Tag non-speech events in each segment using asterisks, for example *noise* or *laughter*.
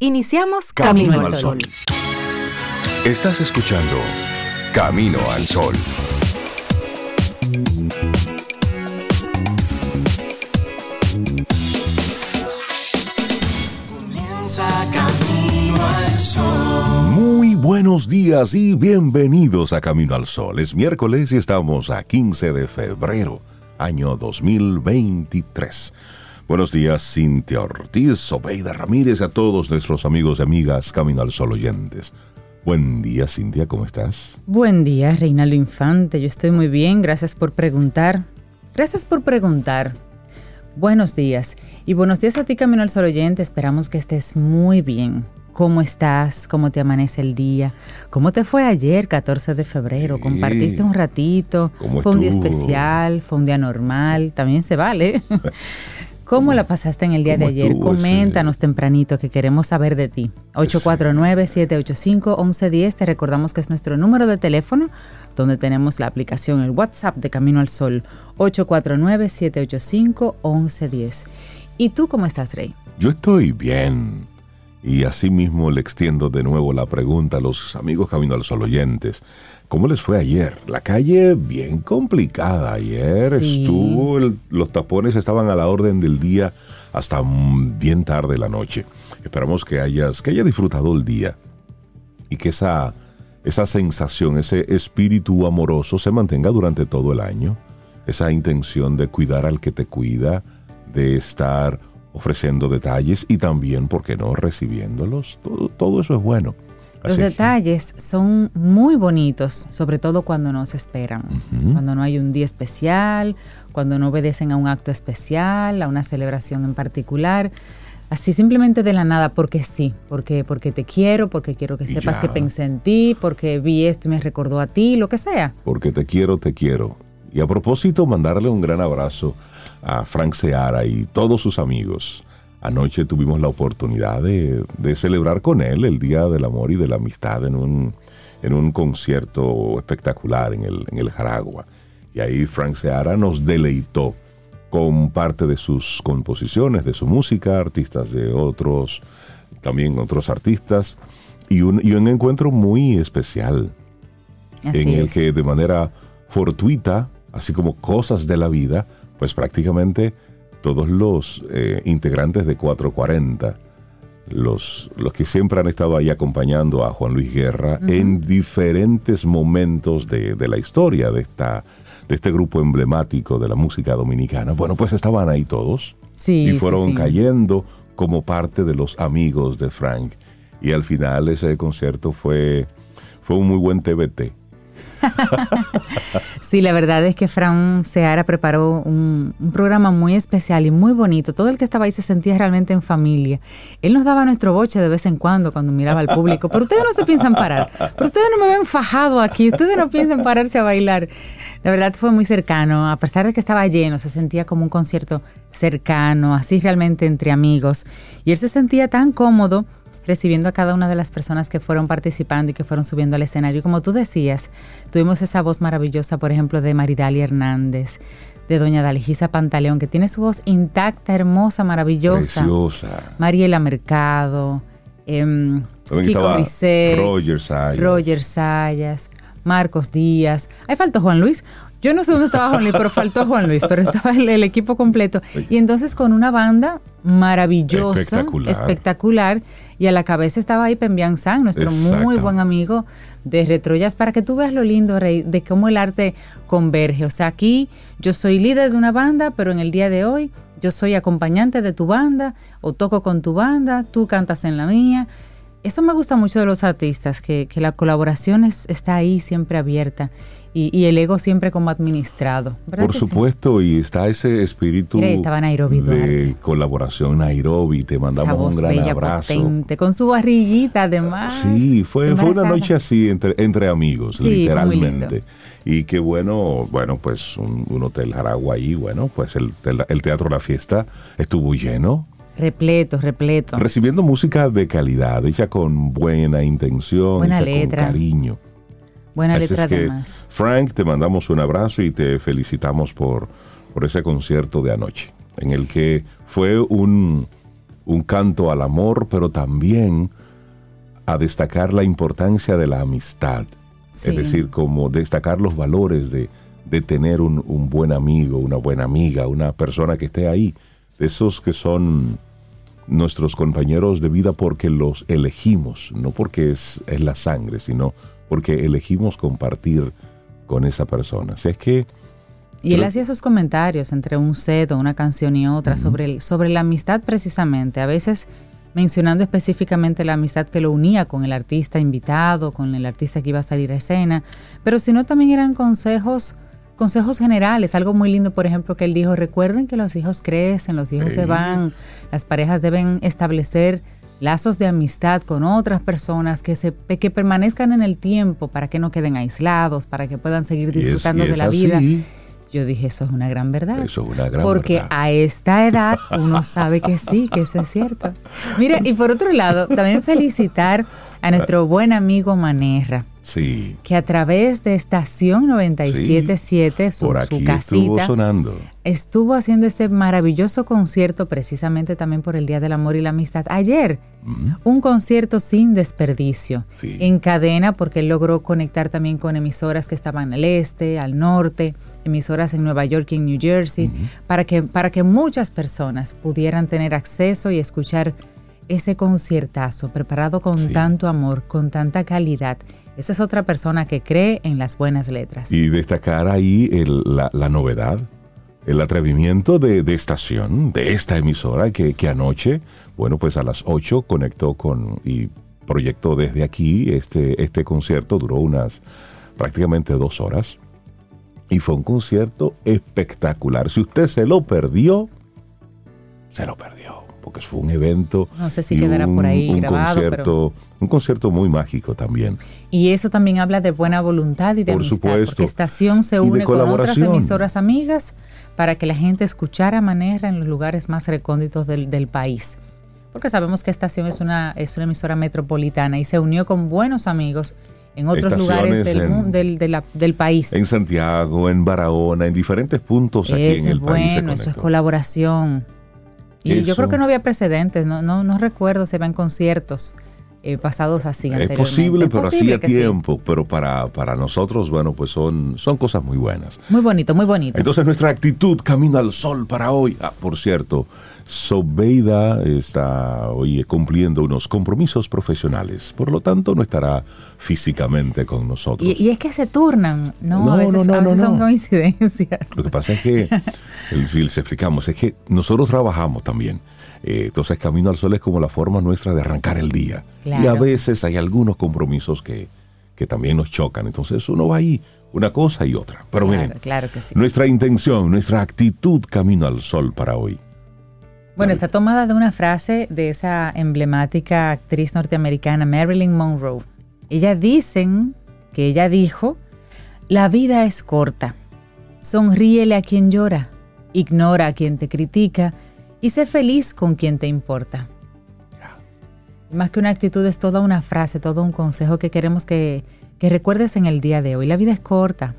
Iniciamos Camino, al Sol. Estás escuchando Camino al Sol. Camino al Sol. Muy buenos días y bienvenidos a Camino al Sol. Es miércoles y estamos a 15 de febrero, año 2023. Buenos días, Cintia Ortiz, Sobeida Ramírez, a todos nuestros amigos y amigas Camino al Sol oyentes. Buen día, Cintia, ¿cómo estás? Buen día, Reinaldo Infante. Yo estoy muy bien, gracias por preguntar. Gracias por preguntar. Buenos días. Y buenos días a ti, Camino al Sol oyente. Esperamos que estés muy bien. ¿Cómo estás? ¿Cómo te amanece el día? ¿Cómo te fue ayer, 14 de febrero? Sí. ¿Compartiste un ratito? ¿Cómo ¿Fue un día especial? ¿Fue un día normal? También se vale. *laughs* ¿Cómo la pasaste en el día de ayer? Coméntanos tempranito que queremos saber de ti. 849-785-1110. Te recordamos que es nuestro número de teléfono donde tenemos la aplicación, el WhatsApp de Camino al Sol. 849-785-1110. ¿Y tú cómo estás, Rey? Yo estoy bien. Y asimismo le extiendo de nuevo la pregunta a los amigos Camino al Sol oyentes. ¿Cómo les fue ayer? La calle bien complicada ayer. Sí. Estuvo, el- los tapones estaban a la orden del día hasta bien tarde la noche. Esperamos que hayas, que hayas disfrutado el día y que esa, esa sensación, ese espíritu amoroso se mantenga durante todo el año. Esa intención de cuidar al que te cuida, de estar ofreciendo detalles y también, ¿por qué no?, recibiéndolos. Todo, todo eso es bueno. Los Así que- detalles son muy bonitos, sobre todo cuando no se esperan, cuando no hay un día especial, cuando no obedecen a un acto especial, a una celebración en particular. Así simplemente de la nada, porque sí, porque, porque te quiero, porque quiero que sepas ya. que pensé en ti, porque vi esto y me recordó a ti, lo que sea. porque te quiero, te quiero. Y a propósito, mandarle un gran abrazo a Frank Seara y todos sus amigos. Anoche tuvimos la oportunidad de, de celebrar con él el Día del Amor y de la Amistad en un, en un concierto espectacular en el, en el Jaragua. Y ahí Frank Seara nos deleitó con parte de sus composiciones, de su música, artistas de otros, también otros artistas, y un, y un encuentro muy especial Así en el es. que de manera fortuita, así como cosas de la vida, pues prácticamente todos los eh, integrantes de 440, los, los que siempre han estado ahí acompañando a Juan Luis Guerra en diferentes momentos de, de la historia de, esta, de este grupo emblemático de la música dominicana, bueno, pues estaban ahí todos Sí, y sí, fueron sí. cayendo como parte de los amigos de Frank. Y al final ese concierto fue, fue un muy buen TBT. *laughs* Sí, la verdad es que Fran Seara preparó un, programa muy especial y muy bonito. Todo el que estaba ahí se sentía realmente en familia. Él nos daba nuestro boche de vez en cuando cuando miraba al público. Pero ustedes no se piensan parar. Pero ustedes no me ven fajado aquí. Ustedes no piensan pararse a bailar. La verdad fue muy cercano. A pesar de que estaba lleno, se sentía como un concierto cercano, así realmente entre amigos. Y él se sentía tan cómodo recibiendo a cada una de las personas que fueron participando y que fueron subiendo al escenario. Y como tú decías, tuvimos esa voz maravillosa, por ejemplo, de Maridalia Hernández, de doña Dalijisa Pantaleón, que tiene su voz intacta, hermosa, maravillosa. Preciosa. Mariela Mercado, También Kiko Brisset, Roger Sayas. Roger Sayas, Marcos Díaz. Ahí faltó Juan Luis. Yo no sé dónde estaba Juan Luis, pero faltó Juan Luis, pero estaba el, el equipo completo. Y entonces con una banda maravillosa, Espectacular. espectacular, y a la cabeza estaba ahí Pembian San, nuestro muy buen amigo de Retroyas, para que tú veas lo lindo, Rey, de cómo el arte converge. O sea, aquí yo soy líder de una banda, pero en el día de hoy yo soy acompañante de tu banda, o toco con tu banda, tú cantas en la mía. Eso me gusta mucho de los artistas, que, que la colaboración es- está ahí siempre abierta y, y el ego siempre como administrado. ¿verdad Por sí? supuesto, y está ese espíritu estaba Nairobi de Duarte. colaboración Nairobi. Te mandamos voz un gran bella, abrazo. potente, con su barriguita además. Sí, fue, fue una noche así entre, entre amigos, Sí, literalmente. Y qué bueno, bueno, pues un, un hotel Jaragua ahí, bueno, pues el, el- el Teatro La Fiesta estuvo lleno, Repleto, repleto. recibiendo música de calidad, hecha con buena intención, Buena hecha letra. con cariño. Buena Así letra es que, además. Frank, te mandamos un abrazo y te felicitamos por, por ese concierto de anoche, en el que fue un, un canto al amor, pero también a destacar la importancia de la amistad. Es decir, como destacar los valores de, tener un, buen amigo, una buena amiga, una persona que esté ahí. De esos que son nuestros compañeros de vida porque los elegimos, no porque es, es la sangre, sino porque elegimos compartir con esa persona. es que y él hacía esos comentarios entre un set o una canción y otra sobre, el, sobre la amistad precisamente, a veces mencionando específicamente la amistad que lo unía con el artista invitado, con el artista que iba a salir a escena, pero si no también eran consejos consejos generales, algo muy lindo, por ejemplo, que él dijo, recuerden que los hijos crecen, los hijos se van, las parejas deben establecer lazos de amistad con otras personas que, se, que permanezcan en el tiempo para que no queden aislados, para que puedan seguir disfrutando de la vida. Yo dije, eso es una gran verdad. Eso es una gran Porque a esta edad uno sabe que sí, que eso es cierto. Mira, y por otro lado, también felicitar a nuestro buen amigo Manerra. Sí. Que a través de Estación 97.7, su, su casita, estuvo sonando. Estuvo haciendo ese maravilloso concierto precisamente también por el Día del Amor y la Amistad. Ayer, un concierto sin desperdicio. En cadena, porque él logró conectar también con emisoras que estaban al este, al norte, emisoras en Nueva York y en New Jersey, para, que, para que muchas personas pudieran tener acceso y escuchar ese conciertazo preparado con tanto amor, con tanta calidad. Esa es otra persona que cree en las buenas letras. Y destacar ahí la, novedad, el atrevimiento de, estación, de esta emisora que, anoche, bueno, pues a las 8 conectó con y proyectó desde aquí este, este concierto, duró unas prácticamente dos horas. Y fue un concierto espectacular. Si usted se lo perdió, se lo perdió porque fue un evento. No sé si quedará por ahí un grabado. Concierto, Un concierto muy mágico también. Y eso también habla de buena voluntad y de por amistad, supuesto. porque Estación se une con otras emisoras amigas para que la gente escuchara Manera en los lugares más recónditos del, país. Porque sabemos que Estación es una, es una emisora metropolitana y se unió con buenos amigos en otros lugares del, del, país. En Santiago, en Barahona, en diferentes puntos aquí en el país. Bueno, eso es colaboración. Y yo creo que no había precedentes, no, no, no recuerdo si habían conciertos eh, pasados así. Es posible, pero hacía tiempo, pero para, para nosotros, bueno, pues son, son cosas muy buenas. Muy bonito, muy bonito. Entonces nuestra actitud camino al sol para hoy. Ah, por cierto, Sobeida está hoy cumpliendo unos compromisos profesionales, por lo tanto no estará físicamente con nosotros. Y, es que se turnan, ¿no? a veces, son coincidencias. Lo que pasa es que, *laughs* si les explicamos, es que nosotros trabajamos también. Eh, entonces Camino al Sol es como la forma nuestra de arrancar el día. Y a veces hay algunos compromisos que, que también nos chocan. Entonces uno va ahí, una cosa y otra. Pero miren, claro que sí. nuestra intención, nuestra actitud Camino al Sol para hoy bueno, está tomada de una frase de esa emblemática actriz norteamericana Marilyn Monroe. Ella dicen que ella dijo, la vida es corta. Sonríele a quien llora, ignora a quien te critica y sé feliz con quien te importa. Más que una actitud es toda una frase, todo un consejo que queremos que, que recuerdes en el día de hoy. La vida es corta.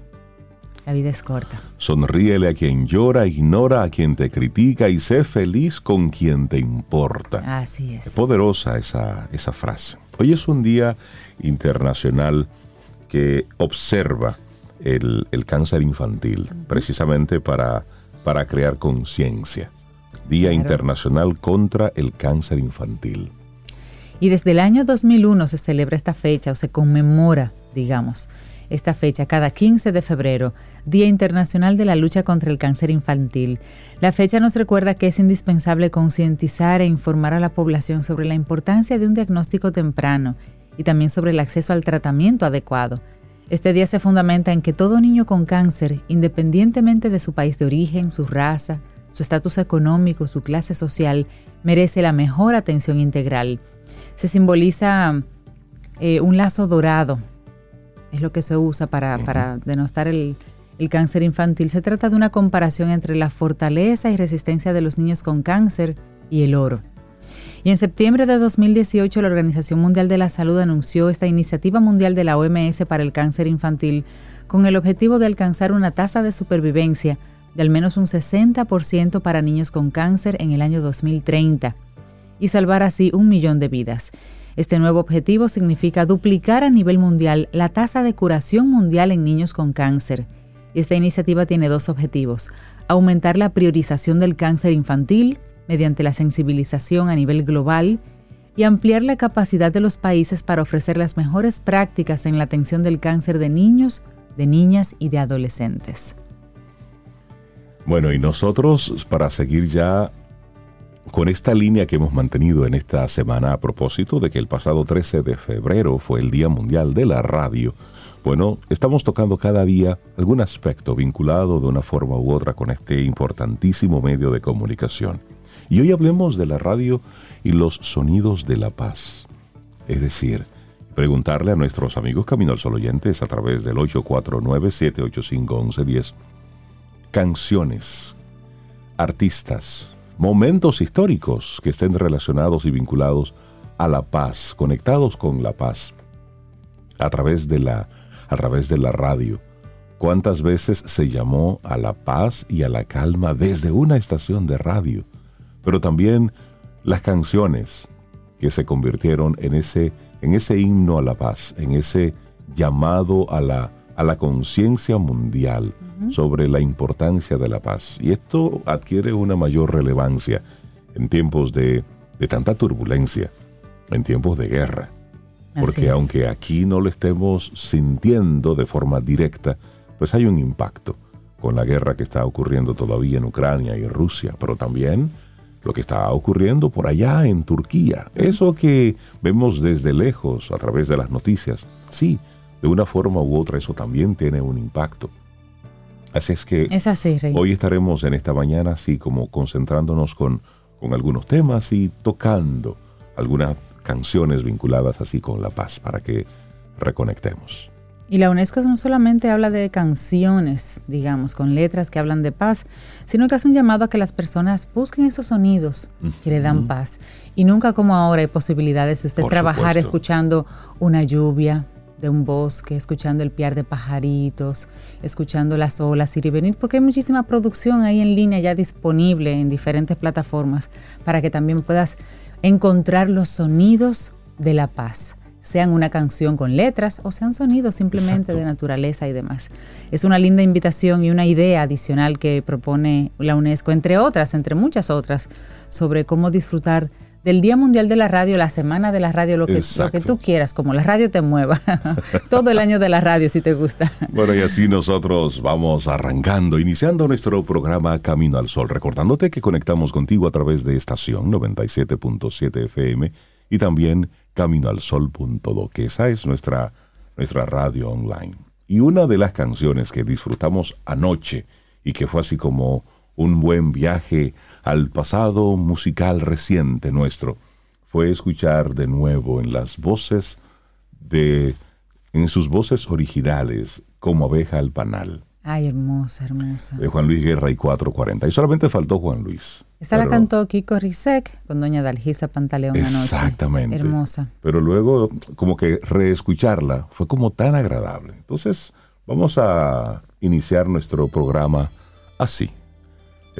La vida es corta. Sonríele a quien llora, ignora a quien te critica y sé feliz con quien te importa. Así es. Es poderosa esa, esa frase. Hoy es un día internacional que observa el, cáncer infantil, precisamente para, para crear conciencia. Día Internacional contra el Cáncer Infantil. Y desde el año 2001 se celebra esta fecha o se conmemora, digamos, esta fecha cada 15 de febrero, Día Internacional de la Lucha contra el Cáncer Infantil. La fecha nos recuerda que es indispensable concientizar e informar a la población sobre la importancia de un diagnóstico temprano y también sobre el acceso al tratamiento adecuado. Este día se fundamenta en que todo niño con cáncer, independientemente de su país de origen, su raza, su estatus económico, su clase social, merece la mejor atención integral. Se simboliza eh, un lazo dorado es lo que se usa para, denostar el, el cáncer infantil. Se trata de una comparación entre la fortaleza y resistencia de los niños con cáncer y el oro. Y en septiembre de 2018 la Organización Mundial de la Salud anunció esta iniciativa mundial de la OMS para el cáncer infantil con el objetivo de alcanzar una tasa de supervivencia de al menos un 60% para niños con cáncer en el año 2030. y salvar así un millón de vidas. Este nuevo objetivo significa duplicar a nivel mundial la tasa de curación mundial en niños con cáncer. Esta iniciativa tiene dos objetivos. Aumentar la priorización del cáncer infantil mediante la sensibilización a nivel global y ampliar la capacidad de los países para ofrecer las mejores prácticas en la atención del cáncer de niños, de niñas y de adolescentes. Bueno, y nosotros para seguir ya con esta línea que hemos mantenido en esta semana a propósito de que el pasado 13 de febrero fue el Día Mundial de la Radio, bueno, estamos tocando cada día algún aspecto vinculado de una forma u otra con este importantísimo medio de comunicación. Y hoy hablemos de la radio y los sonidos de la paz. Es decir, preguntarle a nuestros amigos Camino al Sol oyentes a través del 849-785-1110 canciones, artistas, momentos históricos que estén relacionados y vinculados a la paz, conectados con la paz, a través de la, a través de la radio. ¿Cuántas veces se llamó a la paz y a la calma desde una estación de radio? Pero también las canciones que se convirtieron en ese, en ese himno a la paz, en ese llamado a la, a la conciencia mundial sobre la importancia de la paz. Y esto adquiere una mayor relevancia en tiempos de, tanta turbulencia, en tiempos de guerra. Porque aunque aquí no lo estemos sintiendo de forma directa, pues hay un impacto con la guerra que está ocurriendo todavía en Ucrania y Rusia, pero también lo que está ocurriendo por allá en Turquía. Eso que vemos desde lejos a través de las noticias, sí, de una forma u otra eso también tiene un impacto. Así es que hoy estaremos en esta mañana así como concentrándonos con, con algunos temas y tocando algunas canciones vinculadas así con la paz para que reconectemos. Y la UNESCO no solamente habla de canciones, digamos, con letras que hablan de paz, sino que hace un llamado a que las personas busquen esos sonidos que le dan paz. Y nunca como ahora hay posibilidades de usted trabajar escuchando una lluvia, de un bosque, escuchando el piar de pajaritos, escuchando las olas ir y venir, porque hay muchísima producción ahí en línea ya disponible en diferentes plataformas para que también puedas encontrar los sonidos de la paz, sean una canción con letras o sean sonidos simplemente de naturaleza y demás. Es una linda invitación y una idea adicional que propone la UNESCO, entre otras, entre muchas otras, sobre cómo disfrutar del Día Mundial de la Radio, la Semana de la Radio, lo que, lo que tú quieras, como la radio te mueva. *laughs* Todo el año de la radio, si te gusta. Bueno, y así nosotros vamos arrancando, iniciando nuestro programa Camino al Sol, recordándote que conectamos contigo a través de estación 97.7 FM y también caminoalsol.do, que esa es nuestra, nuestra radio online. Y una de las canciones que disfrutamos anoche y que fue así como un buen viaje al pasado musical reciente nuestro fue escuchar de nuevo en las voces de en sus voces originales como abeja al panal. Ay, hermosa, hermosa. De Juan Luis Guerra y 440. Y solamente faltó Juan Luis. Esa la cantó Kiko Rizek con doña Dalgisa Pantaleón anoche. Exactamente. Hermosa. Pero luego, como que reescucharla fue como tan agradable. Entonces, vamos a iniciar nuestro programa así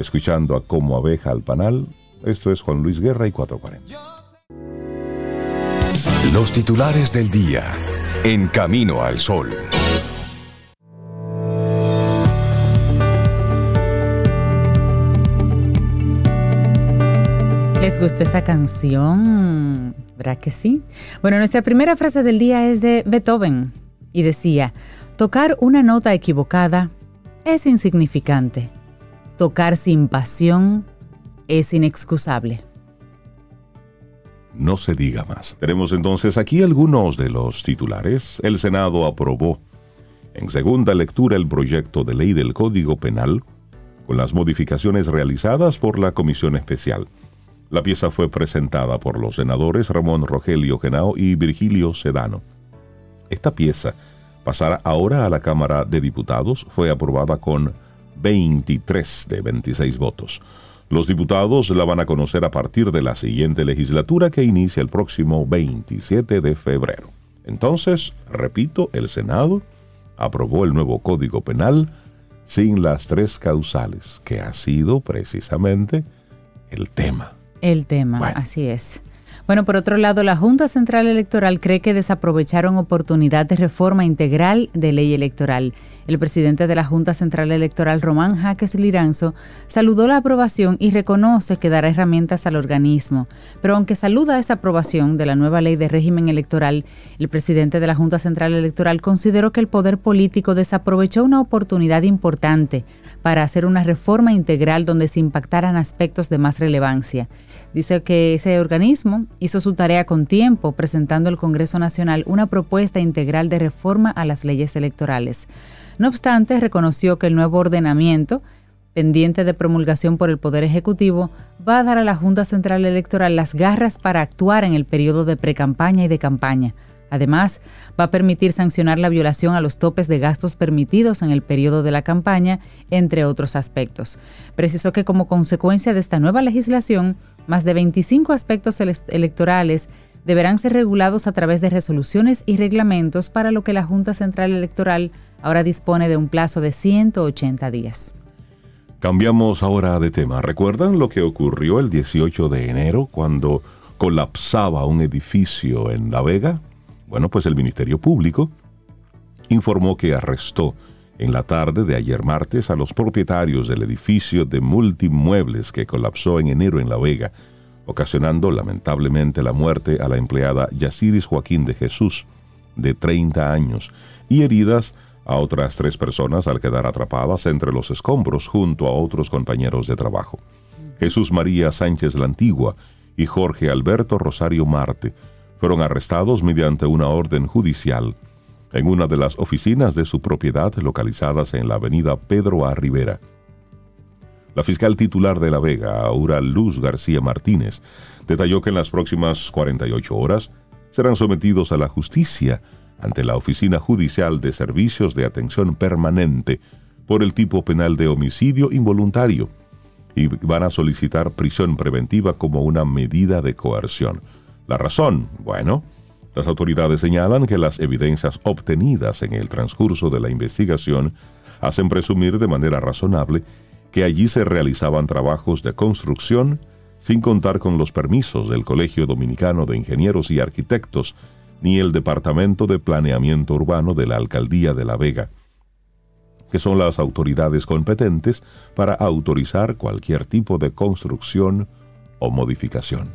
escuchando a Como Abeja al Panal. Esto es Juan Luis Guerra y 440. Los titulares del día en Camino al Sol. ¿Les gusta esa canción? ¿Verdad que sí? Bueno, nuestra primera frase del día es de Beethoven y decía, tocar una nota equivocada es insignificante Tocar sin pasión es inexcusable. No se diga más. Tenemos entonces aquí algunos de los titulares. El Senado aprobó en segunda lectura el proyecto de ley del Código Penal con las modificaciones realizadas por la Comisión Especial. La pieza fue presentada por los senadores Ramón Rogelio Genao y Virgilio Sedano. Esta pieza pasará ahora a la Cámara de Diputados. Fue aprobada con 23 de 26 votos. Los diputados la van a conocer a partir de la siguiente legislatura que inicia el próximo 27 de febrero. Entonces, repito, el Senado aprobó el nuevo Código Penal sin las tres causales, que ha sido precisamente el tema El tema, así es. Bueno, por otro lado, la Junta Central Electoral cree que desaprovecharon oportunidad de reforma integral de ley electoral. El presidente de la Junta Central Electoral, Román Jaques Liranzo, saludó la aprobación y reconoce que dará herramientas al organismo. Pero aunque saluda esa aprobación de la nueva ley de régimen electoral, el presidente de la Junta Central Electoral consideró que el poder político desaprovechó una oportunidad importante para hacer una reforma integral donde se impactaran aspectos de más relevancia. Dice que ese organismo hizo su tarea con tiempo, presentando al Congreso Nacional una propuesta integral de reforma a las leyes electorales. No obstante, reconoció que el nuevo ordenamiento, pendiente de promulgación por el Poder Ejecutivo, va a dar a la Junta Central Electoral las garras para actuar en el periodo de precampaña y de campaña Además, va a permitir sancionar la violación a los topes de gastos permitidos en el periodo de la campaña, entre otros aspectos. Precisó que como consecuencia de esta nueva legislación, más de 25 aspectos electorales deberán ser regulados a través de resoluciones y reglamentos para lo que la Junta Central Electoral ahora dispone de un plazo de 180 días. Cambiamos ahora de tema. ¿Recuerdan lo que ocurrió el 18 de enero cuando colapsaba un edificio en La Vega? Bueno, pues el Ministerio Público informó que arrestó en la tarde de ayer martes a los propietarios del edificio de multimuebles que colapsó en enero en La Vega, ocasionando lamentablemente la muerte a la empleada Yaciris Joaquín de Jesús, de 30 años, y heridas otras tres personas al quedar atrapadas entre los escombros junto a otros compañeros de trabajo. Jesús María Sánchez la Antigua y Jorge Alberto Rosario Marte, fueron arrestados mediante una orden judicial en una de las oficinas de su propiedad localizadas en la avenida Pedro A. Rivera. La fiscal titular de La Vega, Aura Luz García Martínez, detalló que en las próximas 48 horas serán sometidos a la justicia ante la Oficina Judicial de Servicios de Atención Permanente por el tipo penal de homicidio involuntario y van a solicitar prisión preventiva como una medida de coerción. La razón, bueno, las autoridades señalan que las evidencias obtenidas en el transcurso de la investigación hacen presumir de manera razonable que allí se realizaban trabajos de construcción sin contar con los permisos del Colegio Dominicano de Ingenieros y Arquitectos ni el Departamento de Planeamiento Urbano de la Alcaldía de La Vega, que son las autoridades competentes para autorizar cualquier tipo de construcción o modificación.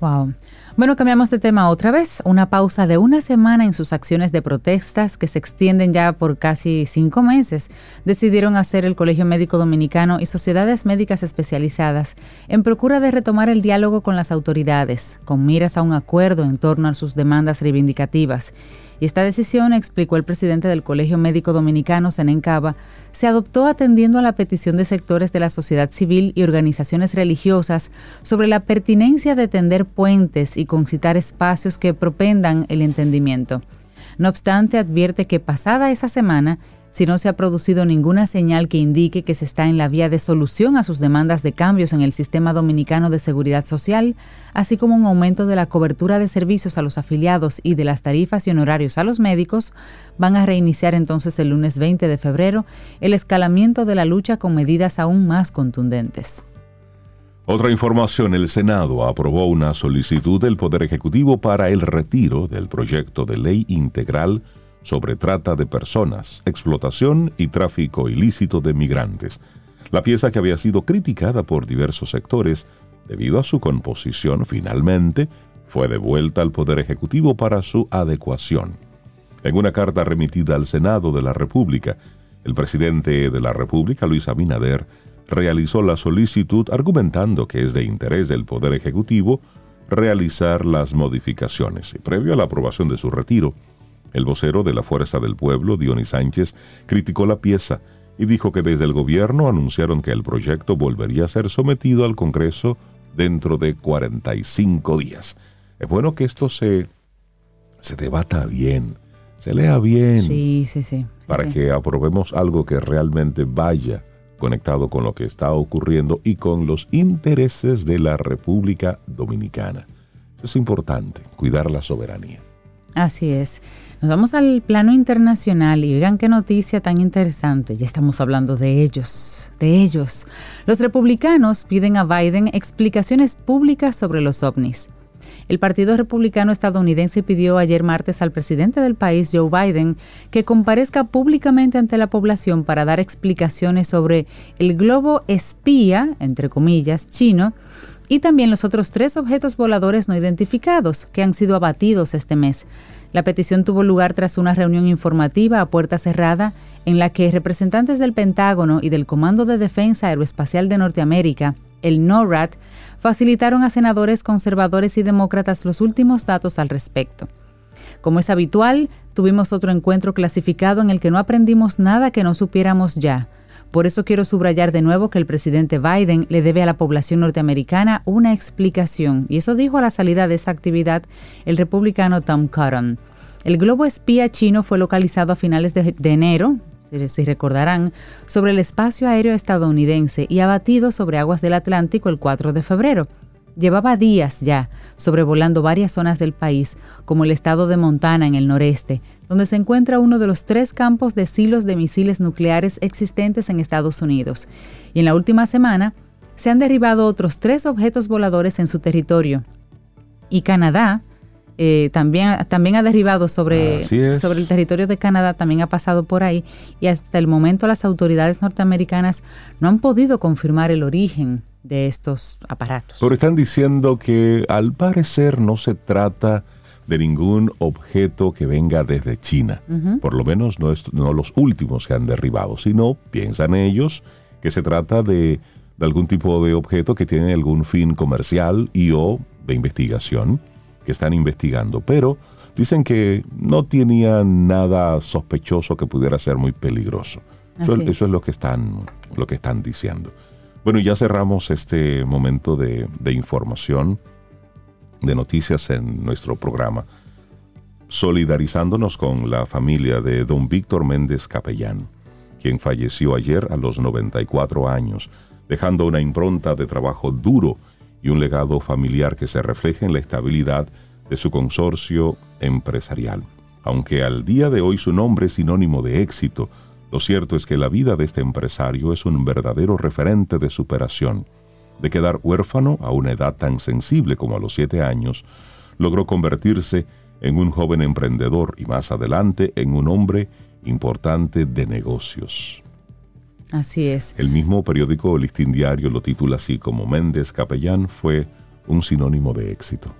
Wow. Bueno, cambiamos de tema otra vez. Una pausa de una semana en sus acciones de protestas que se extienden ya por casi cinco meses, decidieron hacer el Colegio Médico Dominicano y sociedades médicas especializadas en procura de retomar el diálogo con las autoridades, con miras a un acuerdo en torno a sus demandas reivindicativas y esta decisión, explicó el presidente del Colegio Médico Dominicano, Senencaba, se adoptó atendiendo a la petición de sectores de la sociedad civil y organizaciones religiosas sobre la pertinencia de tender puentes y concitar espacios que propendan el entendimiento. No obstante, advierte que pasada esa semana, si no se ha producido ninguna señal que indique que se está en la vía de solución a sus demandas de cambios en el sistema dominicano de seguridad social, así como un aumento de la cobertura de servicios a los afiliados y de las tarifas y honorarios a los médicos, van a reiniciar entonces el lunes 20 de febrero el escalamiento de la lucha con medidas aún más contundentes. Otra información, el Senado aprobó una solicitud del Poder Ejecutivo para el retiro del proyecto de ley integral sobre trata de personas, explotación y tráfico ilícito de migrantes. La pieza que había sido criticada por diversos sectores debido a su composición finalmente fue devuelta al Poder Ejecutivo para su adecuación. En una carta remitida al Senado de la República, el presidente de la República, Luis Abinader, realizó la solicitud argumentando que es de interés del Poder Ejecutivo realizar las modificaciones. Previo a la aprobación de su retiro, el vocero de la Fuerza del Pueblo, Dionis Sánchez, criticó la pieza y dijo que desde el gobierno anunciaron que el proyecto volvería a ser sometido al Congreso dentro de 45 días. Es bueno que esto se, se debata bien, se lea bien. Sí, sí, sí. Para que aprobemos algo que realmente vaya conectado con lo que está ocurriendo y con los intereses de la República Dominicana. Es importante cuidar la soberanía. Así es. Nos vamos al plano internacional y vean qué noticia tan interesante. Ya estamos hablando de ellos, de ellos. Los republicanos piden a Biden explicaciones públicas sobre los ovnis. El Partido Republicano estadounidense pidió ayer martes al presidente del país, Joe Biden, que comparezca públicamente ante la población para dar explicaciones sobre el globo espía, entre comillas, chino, y también los otros tres objetos voladores no identificados que han sido abatidos este mes. La petición tuvo lugar tras una reunión informativa a puerta cerrada en la que representantes del Pentágono y del Comando de Defensa Aeroespacial de Norteamérica, el NORAD, facilitaron a senadores conservadores y demócratas los últimos datos al respecto. Como es habitual, tuvimos otro encuentro clasificado en el que no aprendimos nada que no supiéramos ya. Por eso quiero subrayar de nuevo que el presidente Biden le debe a la población norteamericana una explicación, y eso dijo a la salida de esa actividad el republicano Tom Cotton. El globo espía chino fue localizado a finales de, enero, si recordarán, sobre el espacio aéreo estadounidense y abatido sobre aguas del Atlántico el 4 de febrero. Llevaba días ya sobrevolando varias zonas del país, como el estado de Montana en el noreste, donde se encuentra uno de los tres campos de silos de misiles nucleares existentes en Estados Unidos. Y en la última semana se han derribado otros tres objetos voladores en su territorio. Y Canadá, eh, también, también ha derribado sobre, sobre el territorio de Canadá, también ha pasado por ahí y hasta el momento las autoridades norteamericanas no han podido confirmar el origen de estos aparatos. Pero están diciendo que al parecer no se trata de ningún objeto que venga desde China, por lo menos no, no los últimos que han derribado, sino piensan ellos que se trata de, de algún tipo de objeto que tiene algún fin comercial y o de investigación que están investigando, pero dicen que no tenía nada sospechoso que pudiera ser muy peligroso. Eso, es lo que están, lo que están diciendo. Bueno, ya cerramos este momento de, información, de noticias en nuestro programa, solidarizándonos con la familia de don Víctor Méndez Capellán, quien falleció ayer a los 94 años, dejando una impronta de trabajo duro y un legado familiar que se refleja en la estabilidad de su consorcio empresarial. Aunque al día de hoy su nombre es sinónimo de éxito, lo cierto es que la vida de este empresario es un verdadero referente de superación. De quedar huérfano a una edad tan sensible como a los siete años, logró convertirse en un joven emprendedor y más adelante en un hombre importante de negocios. Así es. El mismo periódico Listín Diario lo titula así como Méndez Capellán fue un sinónimo de éxito.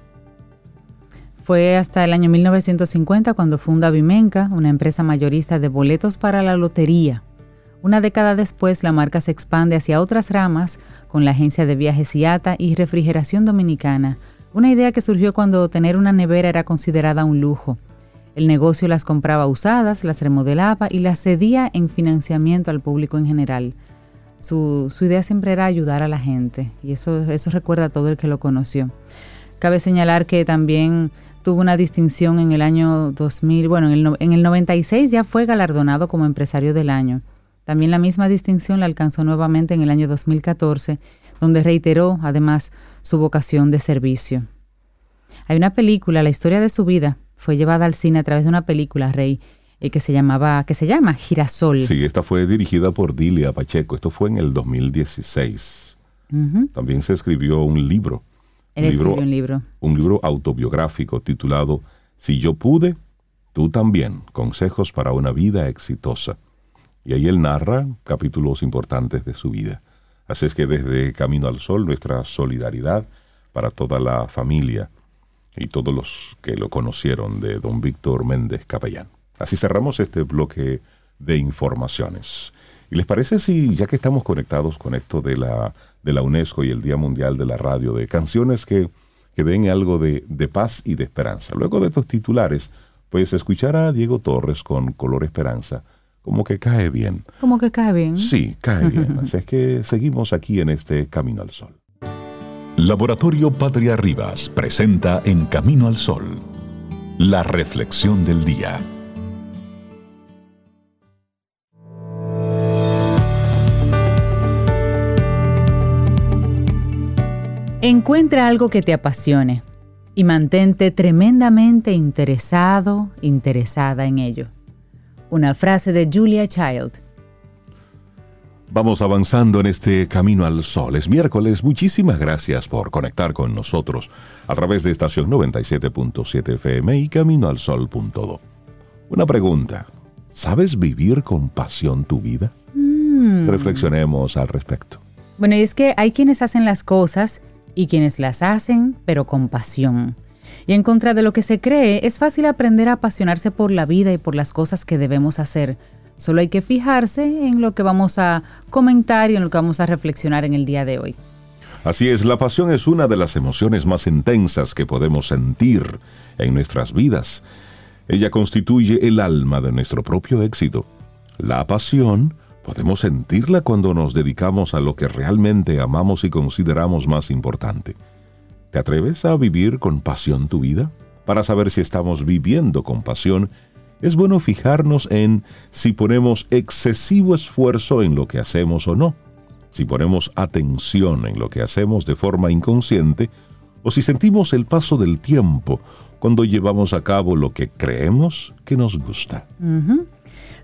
Fue hasta el año 1950 cuando funda Vimenca, una empresa mayorista de boletos para la lotería. Una década después, la marca se expande hacia otras ramas con la agencia de viajes IATA y refrigeración dominicana, una idea que surgió cuando tener una nevera era considerada un lujo. El negocio las compraba usadas, las remodelaba y las cedía en financiamiento al público en general. Su, idea siempre era ayudar a la gente y eso, eso recuerda a todo el que lo conoció. Cabe señalar que también tuvo una distinción en el año 2000, bueno, en el, en el 96 ya fue galardonado como empresario del año. También la misma distinción la alcanzó nuevamente en el año 2014, donde reiteró además su vocación de servicio. Hay una película, la historia de su vida, fue llevada al cine a través de una película, Rey, eh, que se llamaba, que se llama Girasol. Sí, esta fue dirigida por Dilia Pacheco. Esto fue en el 2016. También se escribió un libro. Él un libro, un libro. Un libro autobiográfico titulado Si yo pude, tú también. Consejos para una vida exitosa. Y ahí él narra capítulos importantes de su vida. Así es que desde Camino al Sol, nuestra solidaridad para toda la familia y todos los que lo conocieron de don Víctor Méndez Capellán. Así cerramos este bloque de informaciones. ¿Y les parece si, ya que estamos conectados con esto de la, de la UNESCO y el Día Mundial de la Radio, de canciones que, que den algo de, de paz y de esperanza? Luego de estos titulares, pues escuchar a Diego Torres con Color Esperanza, como que cae bien. Como que cae bien. Sí, cae *laughs* bien. Así es que seguimos aquí en este Camino al Sol. Laboratorio Patria Rivas presenta En Camino al Sol, la reflexión del día. Encuentra algo que te apasione. y mantente tremendamente interesado, interesada en ello. Una frase de Julia Child. Vamos avanzando en este camino al sol. Es miércoles. Muchísimas gracias por conectar con nosotros a través de estación 97.7 FM y caminoalsol.do. Una pregunta. ¿Sabes vivir con pasión tu vida? Mm. Reflexionemos al respecto. Bueno, y es que hay quienes hacen las cosas y quienes las hacen, pero con pasión. Y en contra de lo que se cree, es fácil aprender a apasionarse por la vida y por las cosas que debemos hacer Solo hay que fijarse en lo que vamos a comentar y en lo que vamos a reflexionar en el día de hoy. Así es, la pasión es una de las emociones más intensas que podemos sentir en nuestras vidas. Ella constituye el alma de nuestro propio éxito. La pasión podemos sentirla cuando nos dedicamos a lo que realmente amamos y consideramos más importante. ¿Te atreves a vivir con pasión tu vida? Para saber si estamos viviendo con pasión, es bueno fijarnos en si ponemos excesivo esfuerzo en lo que hacemos o no, si ponemos atención en lo que hacemos de forma inconsciente o si sentimos el paso del tiempo cuando llevamos a cabo lo que creemos que nos gusta.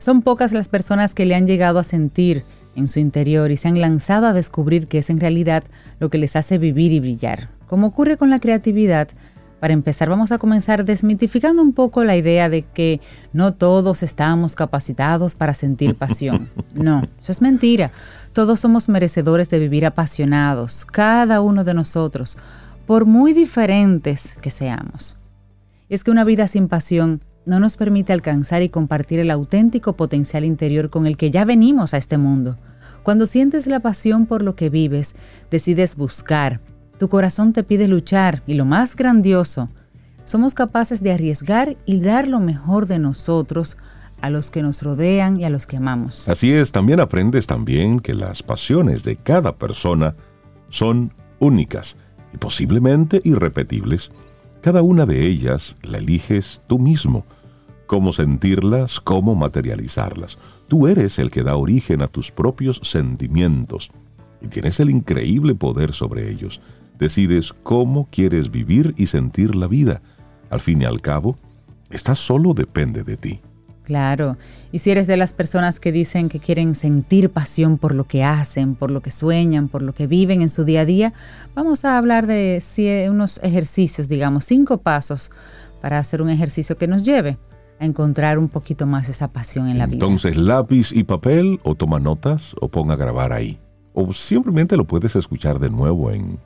Son pocas las personas que le han llegado a sentir en su interior y se han lanzado a descubrir que es en realidad lo que les hace vivir y brillar. Como ocurre con la creatividad, para empezar, vamos a comenzar desmitificando un poco la idea de que no todos estamos capacitados para sentir pasión. *laughs* No, eso es mentira. Todos somos merecedores de vivir apasionados, cada uno de nosotros, por muy diferentes que seamos. Es que una vida sin pasión no nos permite alcanzar y compartir el auténtico potencial interior con el que ya venimos a este mundo. Cuando sientes la pasión por lo que vives, decides buscar, tu corazón te pide luchar y lo más grandioso, somos capaces de arriesgar y dar lo mejor de nosotros a los que nos rodean y a los que amamos. Así es, también aprendes también que las pasiones de cada persona son únicas y posiblemente irrepetibles. Cada una de ellas la eliges tú mismo. Cómo sentirlas, cómo materializarlas. Tú eres el que da origen a tus propios sentimientos y tienes el increíble poder sobre ellos decides cómo quieres vivir y sentir la vida. Al fin y al cabo, esta solo depende de ti. Claro, y si eres de las personas que dicen que quieren sentir pasión por lo que hacen, por lo que sueñan, por lo que viven en su día a día, vamos a hablar de unos ejercicios, digamos, cinco pasos para hacer un ejercicio que nos lleve a encontrar un poquito más esa pasión en la vida. Entonces, lápiz y papel, o toma notas, o ponga a grabar ahí. O simplemente lo puedes escuchar de nuevo en,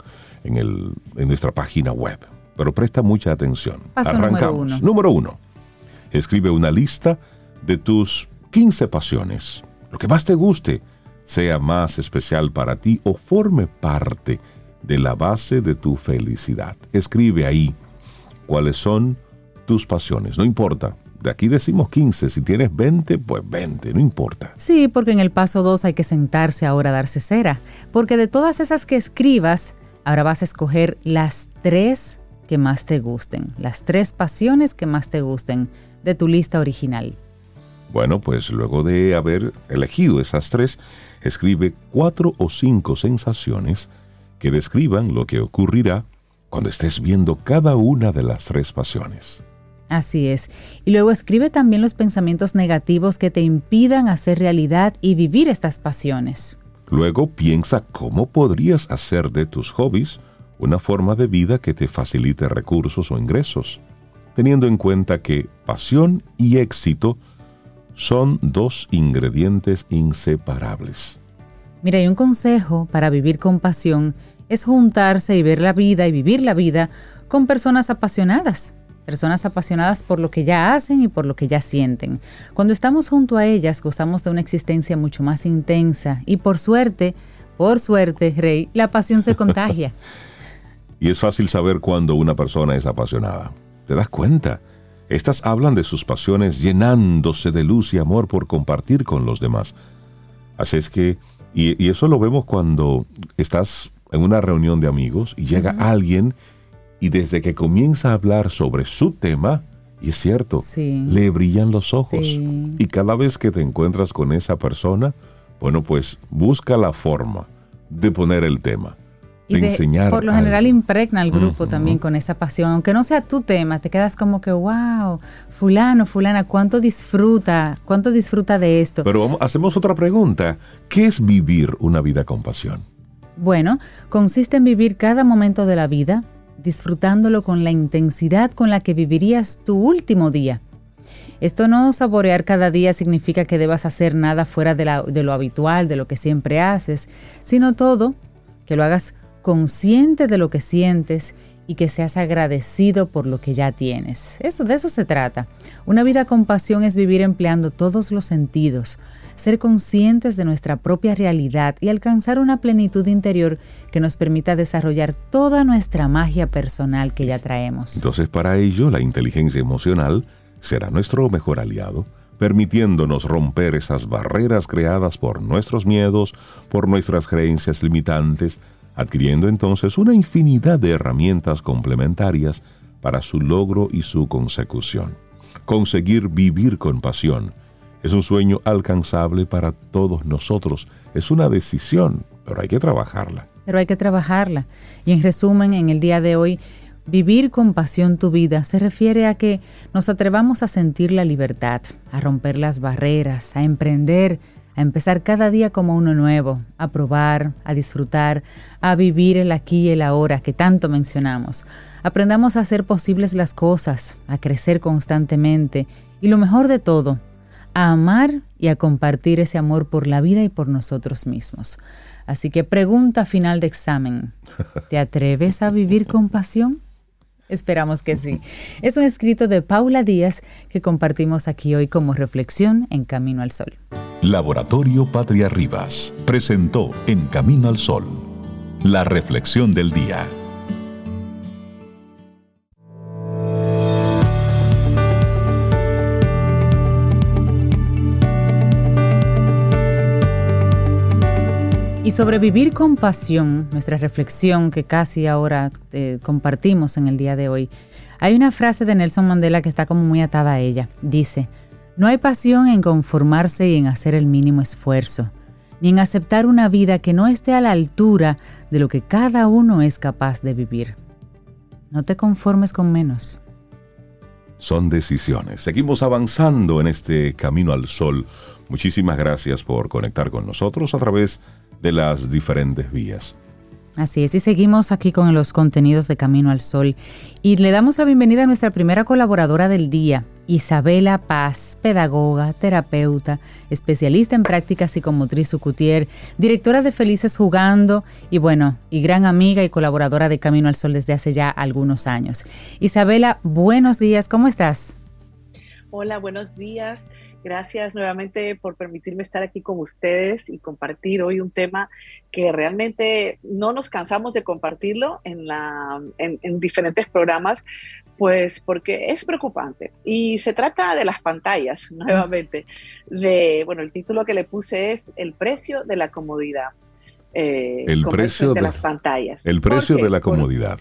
en, el, en nuestra página web. Pero presta mucha atención. Arrancamos. Número uno. Escribe una lista de tus 15 pasiones. Lo que más te guste, sea más especial para ti o forme parte de la base de tu felicidad. Escribe ahí cuáles son tus pasiones. No importa. De aquí decimos 15. Si tienes 20, pues 20. No importa. Sí, porque en el paso 2 hay que sentarse ahora a darse cera. Porque de todas esas que escribas, Ahora vas a escoger las tres que más te gusten, las tres pasiones que más te gusten de tu lista original. Bueno, pues luego de haber elegido esas tres, escribe cuatro o cinco sensaciones que describan lo que ocurrirá cuando estés viendo cada una de las tres pasiones. Así es. Y luego escribe también los pensamientos negativos que te impidan hacer realidad y vivir estas pasiones. Luego piensa cómo podrías hacer de tus hobbies una forma de vida que te facilite recursos o ingresos, teniendo en cuenta que pasión y éxito son dos ingredientes inseparables. Mira, y un consejo para vivir con pasión es juntarse y ver la vida y vivir la vida con personas apasionadas personas apasionadas por lo que ya hacen y por lo que ya sienten. Cuando estamos junto a ellas gozamos de una existencia mucho más intensa y por suerte, por suerte, Rey, la pasión se *laughs* contagia. y es fácil saber cuando una persona es apasionada. ¿Te das cuenta? Estas hablan de sus pasiones llenándose de luz y amor por compartir con los demás. Así es que, y, eso lo vemos cuando estás en una reunión de amigos y llega alguien y desde que comienza a hablar sobre su tema, y es cierto, le brillan los ojos. Y cada vez que te encuentras con esa persona, bueno, pues busca la forma de poner el tema. De, enseñar. Por lo general impregna al grupo también con esa pasión. Aunque no sea tu tema, te quedas como que, wow, fulano, fulana, ¿cuánto disfruta? ¿Cuánto disfruta de esto? Pero hacemos otra pregunta. ¿Qué es vivir una vida con pasión? Bueno, consiste en vivir cada momento de la vida disfrutándolo con la intensidad con la que vivirías tu último día. Esto no saborear cada día significa que debas hacer nada fuera de, de, lo habitual, de lo que siempre haces, sino todo, que lo hagas consciente de lo que sientes y que seas agradecido por lo que ya tienes. Eso de eso se trata. Una vida con pasión es vivir empleando todos los sentidos, ser conscientes de nuestra propia realidad y alcanzar una plenitud interior que nos permita desarrollar toda nuestra magia personal que ya traemos. Entonces, para ello, la inteligencia emocional será nuestro mejor aliado, permitiéndonos romper esas barreras creadas por nuestros miedos, por nuestras creencias limitantes, adquiriendo entonces una infinidad de herramientas complementarias para su logro y su consecución. Conseguir vivir con pasión es un sueño alcanzable para todos nosotros, es una decisión, pero hay que trabajarla. Pero hay que trabajarla. Y en resumen, en el día de hoy, Vivir con pasión tu vida se refiere a que nos atrevamos a sentir la libertad, a romper las barreras, a emprender, a empezar cada día como uno nuevo, a probar, a disfrutar, a vivir el aquí y el ahora que tanto mencionamos. Aprendamos a hacer posibles las cosas, a crecer constantemente y lo mejor de todo, a amar y a compartir ese amor por la vida y por nosotros mismos. Así que pregunta final de examen, ¿te atreves a vivir con pasión? Esperamos que sí. Es un escrito de Paula Díaz que compartimos aquí hoy como reflexión en Camino al Sol. Laboratorio Patria Rivas presentó En Camino al Sol, la reflexión del día. Y sobrevivir con pasión, nuestra reflexión que casi ahora eh, compartimos en el día de hoy, hay una frase de Nelson Mandela que está como muy atada a ella. Dice, no hay pasión en conformarse y en hacer el mínimo esfuerzo, ni en aceptar una vida que no esté a la altura de lo que cada uno es capaz de vivir. No te conformes con menos. Son decisiones. Seguimos avanzando en este camino al sol. Muchísimas gracias por conectar con nosotros a través de de las diferentes vías. Así es, y seguimos aquí con los contenidos de Camino al Sol. Y le damos la bienvenida a nuestra primera colaboradora del día, Isabela Paz, pedagoga, terapeuta, especialista en práctica psicomotriz Ucutier, directora de Felices Jugando y bueno, y gran amiga y colaboradora de Camino al Sol desde hace ya algunos años. Isabela, buenos días, ¿cómo estás? Hola, buenos días. Gracias nuevamente por permitirme estar aquí con ustedes y compartir hoy un tema que realmente no nos cansamos de compartirlo en, la, en, diferentes programas, pues porque es preocupante. Y se trata de las pantallas, *laughs* nuevamente. De, bueno, el título que le puse es El precio de la comodidad. Eh, el precio de, las pantallas. El precio de la comodidad.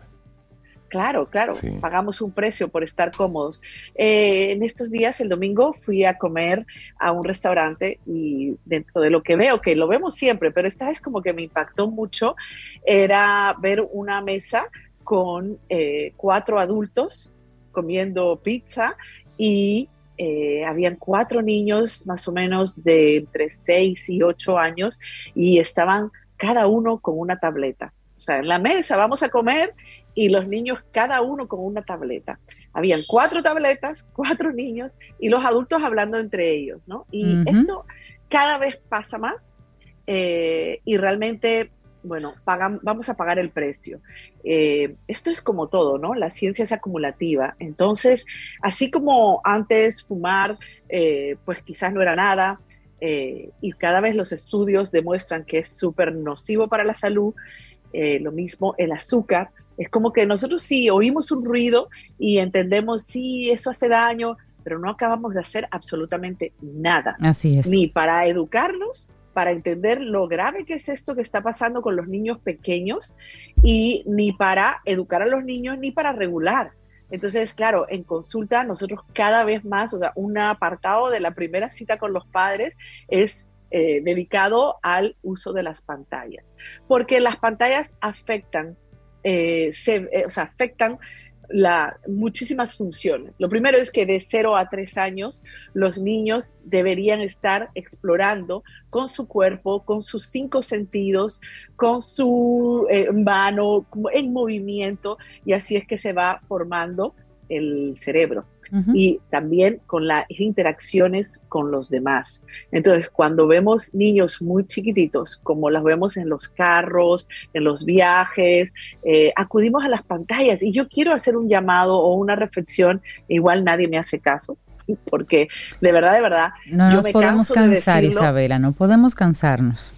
Claro, claro, pagamos un precio por estar cómodos. Eh, en estos días, el domingo, fui a comer a un restaurante y dentro de lo que veo, que lo vemos siempre, pero esta vez como que me impactó mucho, era ver una mesa con eh, cuatro adultos comiendo pizza y eh, habían cuatro niños más o menos de entre seis y ocho años y estaban cada uno con una tableta. O sea, en la mesa vamos a comer y los niños cada uno con una tableta. Habían cuatro tabletas, *laughs* cuatro niños y los adultos hablando entre ellos, ¿no? Y esto cada vez pasa más eh, y realmente, bueno, pagan, vamos a pagar el precio. Eh, esto es como todo, ¿no? La ciencia es acumulativa. Entonces, así como antes fumar, eh, pues quizás no era nada, y cada vez los estudios demuestran que es súper nocivo para la salud, lo mismo el azúcar, es como que nosotros sí oímos un ruido y entendemos, sí, eso hace daño, pero no acabamos de hacer absolutamente nada. Así es. Ni para educarnos, para entender lo grave que es esto que está pasando con los niños pequeños y ni para educar a los niños ni para regular. Entonces, claro, en consulta nosotros cada vez más, o sea, un apartado de la primera cita con los padres es eh, dedicado al uso de las pantallas, porque las pantallas afectan, eh, se, o sea, afectan la, muchísimas funciones. Lo primero es que de 0 a 3 años los niños deberían estar explorando con su cuerpo, con sus cinco sentidos, con su eh, mano, en movimiento, y así es que se va formando el cerebro y también con las interacciones con los demás. Entonces, cuando vemos niños muy chiquititos, como los vemos en los carros, en los viajes, eh, acudimos a las pantallas y yo quiero hacer un llamado o una reflexión, igual nadie me hace caso, porque de verdad, de verdad, no nos podemos cansar, Isabela, no podemos cansarnos.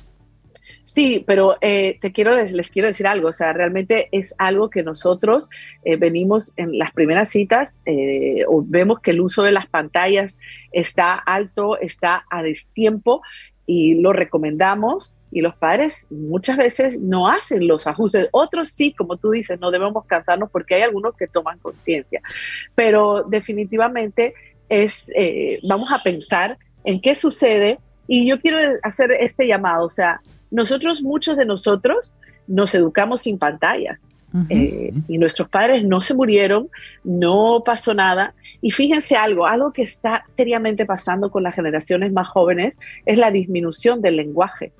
Sí, pero eh, te quiero les quiero decir algo, o sea, realmente es algo que nosotros eh, venimos en las primeras citas, eh, vemos que el uso de las pantallas está alto, está a destiempo y lo recomendamos y los padres muchas veces no hacen los ajustes. Otros sí, como tú dices, no debemos cansarnos porque hay algunos que toman conciencia, pero definitivamente es, vamos a pensar en qué sucede y yo quiero hacer este llamado, o sea, nosotros, muchos de nosotros, nos educamos sin pantallas. Eh, y nuestros padres no se murieron, no pasó nada. Y fíjense algo, algo que está seriamente pasando con las generaciones más jóvenes es la disminución del lenguaje.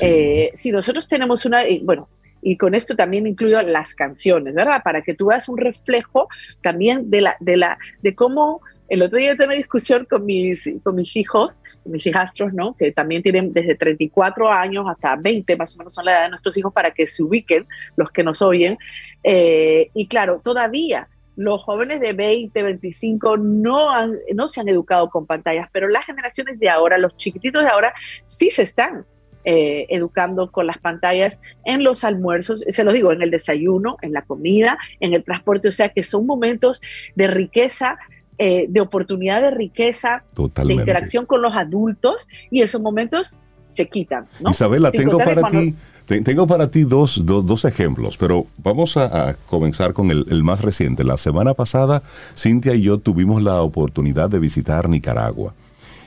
Eh, si nosotros tenemos una, bueno, y con esto también incluyo las canciones, ¿verdad? Para que tú veas un reflejo también de, la, de, la, de cómo el otro día tuve una discusión con mis, con mis hijos, mis hijastros, ¿no? Que también tienen desde 34 años hasta 20, más o menos son la edad de nuestros hijos, para que se ubiquen los que nos oyen. Eh, y claro, todavía los jóvenes de 20, 25 no, no se han educado con pantallas, pero las generaciones de ahora, los chiquititos de ahora, sí se están eh, educando con las pantallas en los almuerzos, se los digo, en el desayuno, en la comida, en el transporte, o sea que son momentos de riqueza eh, de oportunidad de riqueza, de interacción con los adultos y esos momentos se quitan. Isabela, tengo para, ti, tengo para ti dos, dos, ejemplos, pero vamos a, comenzar con el, más reciente. La semana pasada, Cintia y yo tuvimos la oportunidad de visitar Nicaragua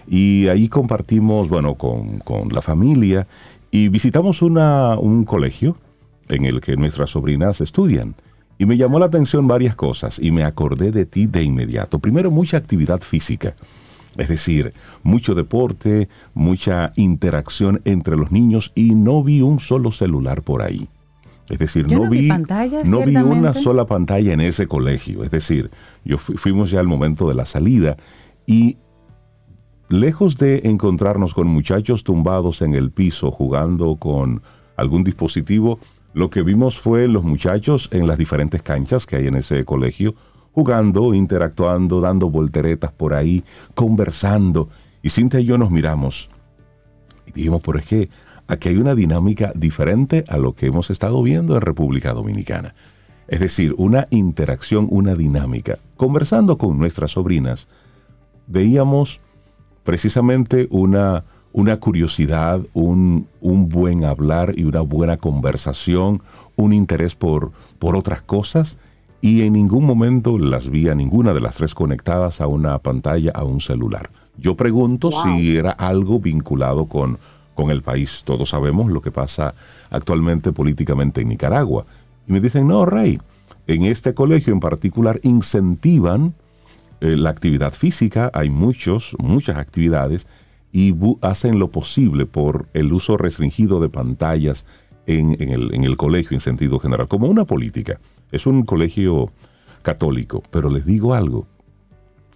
y ahí compartimos, bueno, con, con la familia y visitamos una, un colegio en el que nuestras sobrinas estudian. Y me llamó la atención varias cosas y me acordé de ti de inmediato. Primero, mucha actividad física. Es decir, mucho deporte, mucha interacción entre los niños y no vi un solo celular por ahí. Es decir, no, vi, no vi una sola pantalla en ese colegio. Es decir, yo fuimos ya al momento de la salida y lejos de encontrarnos con muchachos tumbados en el piso jugando con algún dispositivo, lo que vimos fue los muchachos en las diferentes canchas que hay en ese colegio, jugando, interactuando, dando volteretas por ahí, conversando. Y Cintia y yo nos miramos y dijimos, ¿por qué? Aquí hay una dinámica diferente a lo que hemos estado viendo en República Dominicana. Es decir, una interacción, una dinámica. Conversando con nuestras sobrinas, veíamos precisamente una una curiosidad, un, buen hablar y una buena conversación, un interés por, por otras cosas y en ningún momento las vi a ninguna de las tres conectadas a una pantalla, a un celular. Yo pregunto si era algo vinculado con, con el país. Todos sabemos lo que pasa actualmente políticamente en Nicaragua. Y me dicen, no, Rey, en este colegio en particular incentivan eh, la actividad física, hay muchos, muchas actividades, y hacen lo posible por el uso restringido de pantallas en, el, en el colegio en sentido general, como una política. Es un colegio católico, pero les digo algo,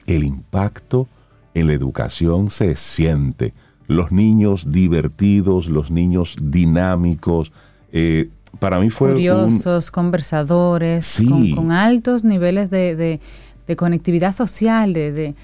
el impacto en la educación se siente. Los niños divertidos, los niños dinámicos. Eh, para mí fue... Curiosos, conversadores, con, altos niveles de, de conectividad social, de,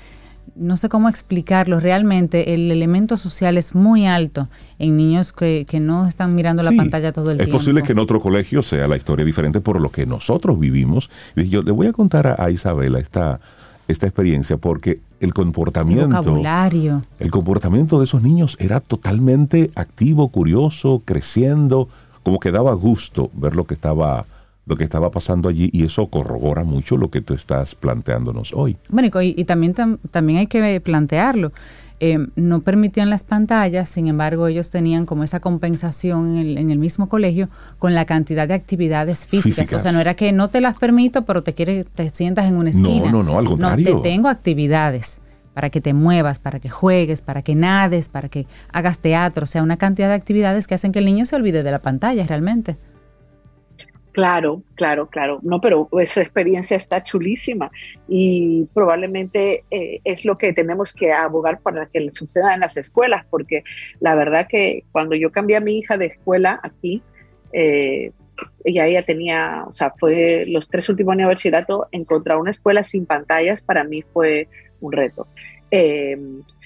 no sé cómo explicarlo, realmente el elemento social es muy alto en niños que, no están mirando la pantalla todo el tiempo. Es posible que en otro colegio sea la historia diferente por lo que nosotros vivimos. Y yo le voy a contar a, Isabela esta, esta experiencia porque el comportamiento... El vocabulario. El comportamiento de esos niños era totalmente activo, curioso, creciendo, como que daba gusto ver lo que estaba lo que estaba pasando allí y eso corrobora mucho lo que tú estás planteándonos hoy. Bueno, y, también, también hay que plantearlo. Eh, no permitían las pantallas, sin embargo ellos tenían como esa compensación en el, mismo colegio con la cantidad de actividades físicas. O sea, no era que no te las permito, pero te quiere, te sientas en una esquina. No, no, no, al contrario. No, te tengo actividades para que te muevas, para que juegues, para que nades, para que hagas teatro, o sea, una cantidad de actividades que hacen que el niño se olvide de la pantalla realmente. Claro, claro, claro. No, pero esa experiencia está chulísima y probablemente eh, es lo que tenemos que abogar para que suceda en las escuelas, porque la verdad que cuando yo cambié a mi hija de escuela aquí, eh, ella, ella tenía, o sea, fue los tres últimos años de bachillerato, encontrar una escuela sin pantallas para mí fue un reto. Eh,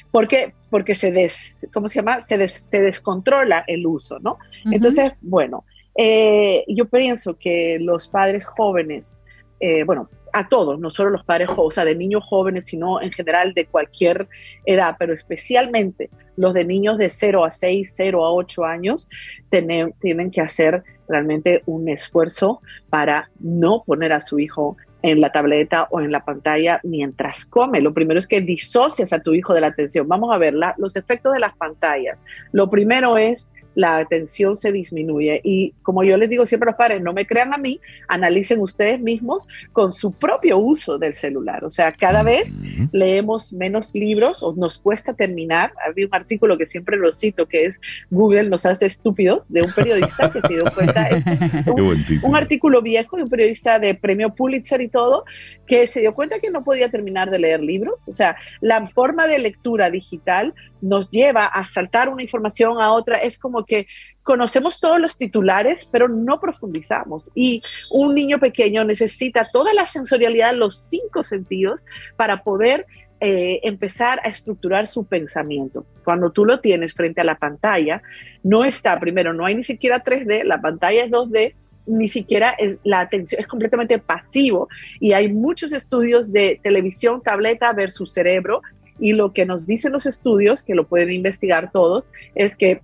¿Por qué? Porque se des, ¿cómo se llama? Se, se descontrola el uso, ¿no? Entonces, bueno, eh, yo pienso que los padres jóvenes, eh, bueno, a todos, no solo los padres o sea, de niños jóvenes, sino en general de cualquier edad, pero especialmente los de niños de 0 a 6, 0 a 8 años, tienen que hacer realmente un esfuerzo para no poner a su hijo en la tableta o en la pantalla mientras come. Lo primero es que disocias a tu hijo de la atención. Vamos a ver los efectos de las pantallas. Lo primero es la atención se disminuye. Y como yo les digo siempre a los padres, no me crean a mí, analicen ustedes mismos con su propio uso del celular. O sea, cada vez leemos menos libros o nos cuesta terminar. Había un artículo que siempre lo cito, que es Google nos hace estúpidos, de un periodista que se dio cuenta, es *laughs* un, artículo viejo de un periodista de premio Pulitzer y todo, que se dio cuenta que no podía terminar de leer libros. O sea, la forma de lectura digital nos lleva a saltar una información a otra. Es como que conocemos todos los titulares, pero no profundizamos. Y un niño pequeño necesita toda la sensorialidad, los cinco sentidos, para poder eh, empezar a estructurar su pensamiento. Cuando tú lo tienes frente a la pantalla, no está, primero, no hay ni siquiera 3D, la pantalla es 2D, ni siquiera es, la atención es completamente pasivo y hay muchos estudios de televisión, tableta versus cerebro y lo que nos dicen los estudios, que lo pueden investigar todos, es que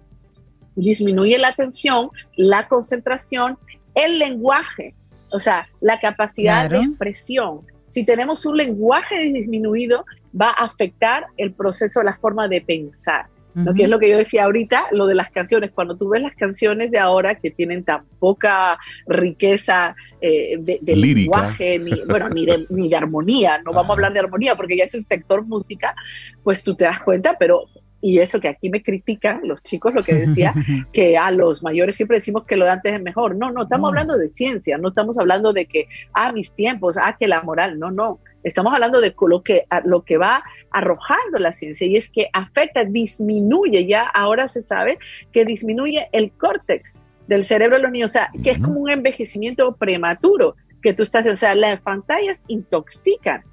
disminuye la atención, la concentración, el lenguaje, o sea, la capacidad de expresión. Si tenemos un lenguaje disminuido, va a afectar el proceso, la forma de pensar. Lo que es lo que yo decía ahorita, lo de las canciones. Cuando tú ves las canciones de ahora que tienen tan poca riqueza eh, de, lenguaje, ni, bueno, ni de, ni de armonía, no vamos a hablar de armonía porque ya es un sector música, pues tú te das cuenta, pero y eso que aquí me critican los chicos, lo que decía, *laughs* que a los mayores siempre decimos que lo de antes es mejor. No, no, estamos hablando de ciencia, no estamos hablando de que, ah, mis tiempos, ah, que la moral, no, no. Estamos hablando de lo que, lo que va arrojando la ciencia y es que afecta, disminuye, ya ahora se sabe que disminuye el córtex del cerebro de los niños, o sea, que es como un envejecimiento prematuro que tú estás, o sea, las pantallas intoxican.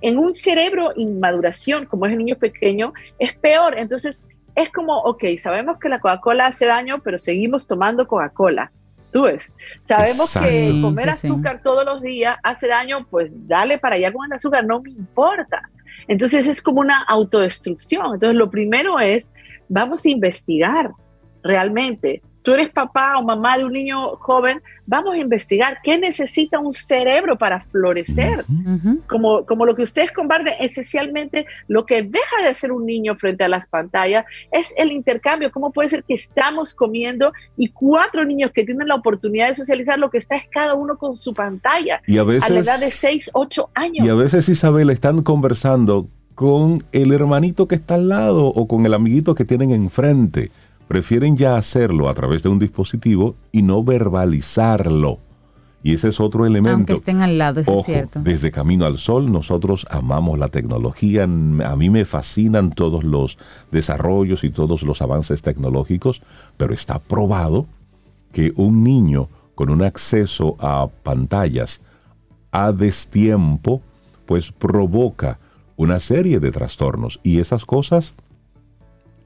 En un cerebro inmaduración, como es el niño pequeño, es peor. Entonces, es como, ok, sabemos que la Coca-Cola hace daño, pero seguimos tomando Coca-Cola. Tú ves, sabemos que comer azúcar todos los días hace daño, pues dale para allá con el azúcar, no me importa. Entonces es como una autodestrucción. Entonces lo primero es, vamos a investigar realmente tú eres papá o mamá de un niño joven, vamos a investigar qué necesita un cerebro para florecer. como, como lo que ustedes comparten, esencialmente lo que deja de ser un niño frente a las pantallas es el intercambio. ¿Cómo puede ser que estamos comiendo y cuatro niños que tienen la oportunidad de socializar, lo que está es cada uno con su pantalla y a, veces, a la edad de 6, 8 años? Y a veces, Isabel, están conversando con el hermanito que está al lado o con el amiguito que tienen enfrente prefieren ya hacerlo a través de un dispositivo y no verbalizarlo. Y ese es otro elemento. Aunque estén al lado, eso es cierto. Desde Camino al Sol, nosotros amamos la tecnología. A mí me fascinan todos los desarrollos y todos los avances tecnológicos, pero está probado que un niño con un acceso a pantallas a destiempo, pues provoca una serie de trastornos. Y esas cosas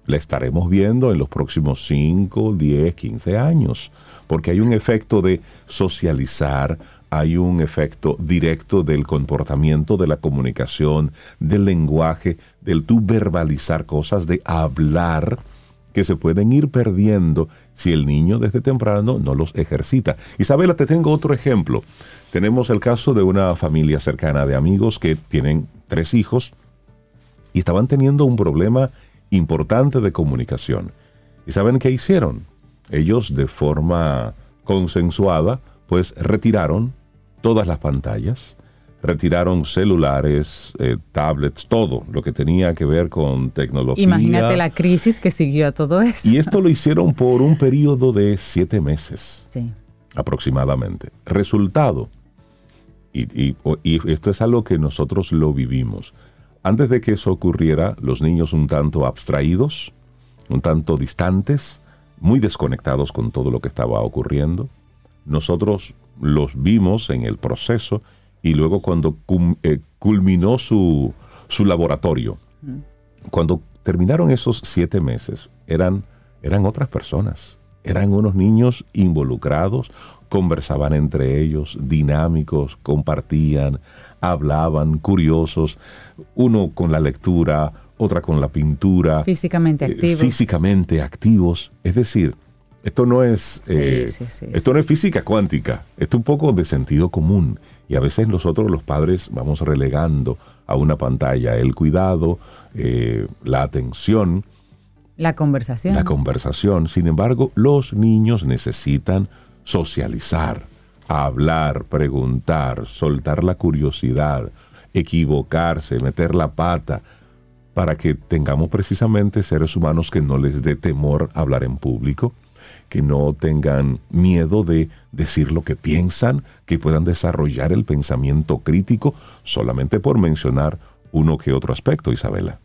la estaremos viendo en los próximos 5, 10, 15 años, porque hay un efecto de socializar, hay un efecto directo del comportamiento, de la comunicación, del lenguaje, del tú verbalizar cosas, de hablar, que se pueden ir perdiendo si el niño desde temprano no los ejercita. Isabela, te tengo otro ejemplo. Tenemos el caso de una familia cercana de amigos que tienen tres hijos y estaban teniendo un problema importante de comunicación. ¿Y saben qué hicieron? Ellos de forma consensuada, pues retiraron todas las pantallas, retiraron celulares, eh, tablets, todo lo que tenía que ver con tecnología. Imagínate la crisis que siguió a todo eso. Y esto lo hicieron por un periodo de siete meses. Sí. Aproximadamente. Resultado. Y, y esto es algo que nosotros lo vivimos. Antes de que eso ocurriera, los niños un tanto abstraídos, un tanto distantes, muy desconectados con todo lo que estaba ocurriendo. Nosotros los vimos en el proceso y luego cuando eh, culminó su, su laboratorio, cuando terminaron esos siete meses, eran, eran otras personas, eran unos niños involucrados, conversaban entre ellos, dinámicos, compartían, hablaban, curiosos, uno con la lectura, otra con la pintura. Físicamente eh, activos. físicamente activos. Es decir, esto no es, eh, esto no es física cuántica, esto es un poco de sentido común. Y a veces nosotros los padres vamos relegando a una pantalla el cuidado, eh, la atención. La conversación. La conversación. Sin embargo, los niños necesitan socializar, hablar, preguntar, soltar la curiosidad, equivocarse, meter la pata, para que tengamos precisamente seres humanos que no les dé temor hablar en público, que no tengan miedo de decir lo que piensan, que puedan desarrollar el pensamiento crítico, solamente por mencionar uno que otro aspecto, Isabela.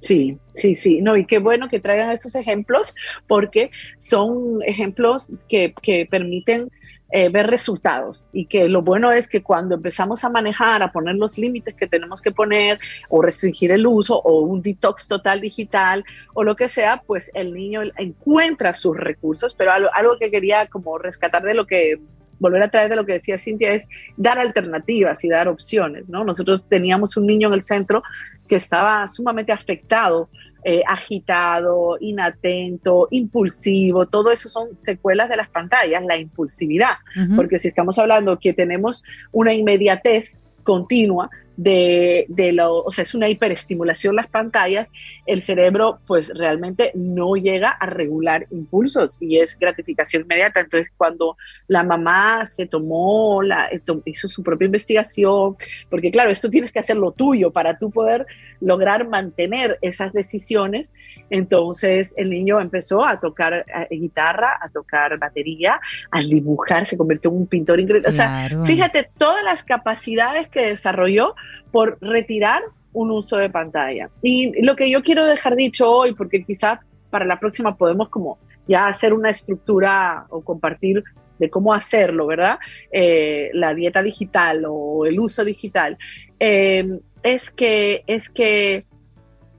Sí, sí, sí. No, y qué bueno que traigan estos ejemplos porque son ejemplos que, que permiten eh, ver resultados y que lo bueno es que cuando empezamos a manejar, a poner los límites que tenemos que poner o restringir el uso o un detox total digital o lo que sea, pues el niño encuentra sus recursos, pero algo, que quería como rescatar de lo que volver a traer de lo que decía Cintia es dar alternativas y dar opciones, ¿no? Nosotros teníamos un niño en el centro que estaba sumamente afectado eh, agitado, inatento, impulsivo, todo eso son secuelas de las pantallas, la impulsividad, porque si estamos hablando que tenemos una inmediatez continua, de, de, lo, o sea, es una hiperestimulación las pantallas, el cerebro pues realmente no llega a regular impulsos y es gratificación inmediata. Entonces cuando la mamá se tomó, la, eh, hizo su propia investigación, porque claro, esto tienes que hacer lo tuyo para tú poder lograr mantener esas decisiones, entonces el niño empezó a tocar eh, guitarra, a tocar batería, a dibujar, se convirtió en un pintor increíble. O sea, fíjate todas las capacidades que desarrolló por retirar un uso de pantalla. Y lo que yo quiero dejar dicho hoy, porque quizás para la próxima podemos como ya hacer una estructura o compartir de cómo hacerlo, ¿verdad? Eh, la dieta digital o el uso digital, eh, es que, es que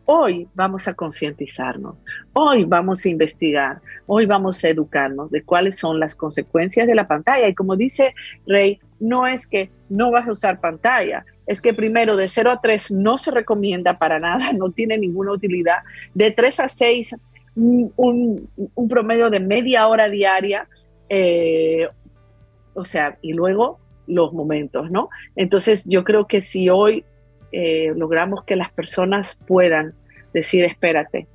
hoy vamos a concientizarnos, hoy vamos a investigar, hoy vamos a educarnos de cuáles son las consecuencias de la pantalla. Y como dice Rey, no es que no vas a usar pantalla, es que primero de 0 a 3 no se recomienda para nada, *laughs* no tiene ninguna utilidad. De 3 a 6, un, promedio de media hora diaria, eh, o sea, y luego los momentos, ¿no? Entonces yo creo que si hoy eh, logramos que las personas puedan decir, espérate,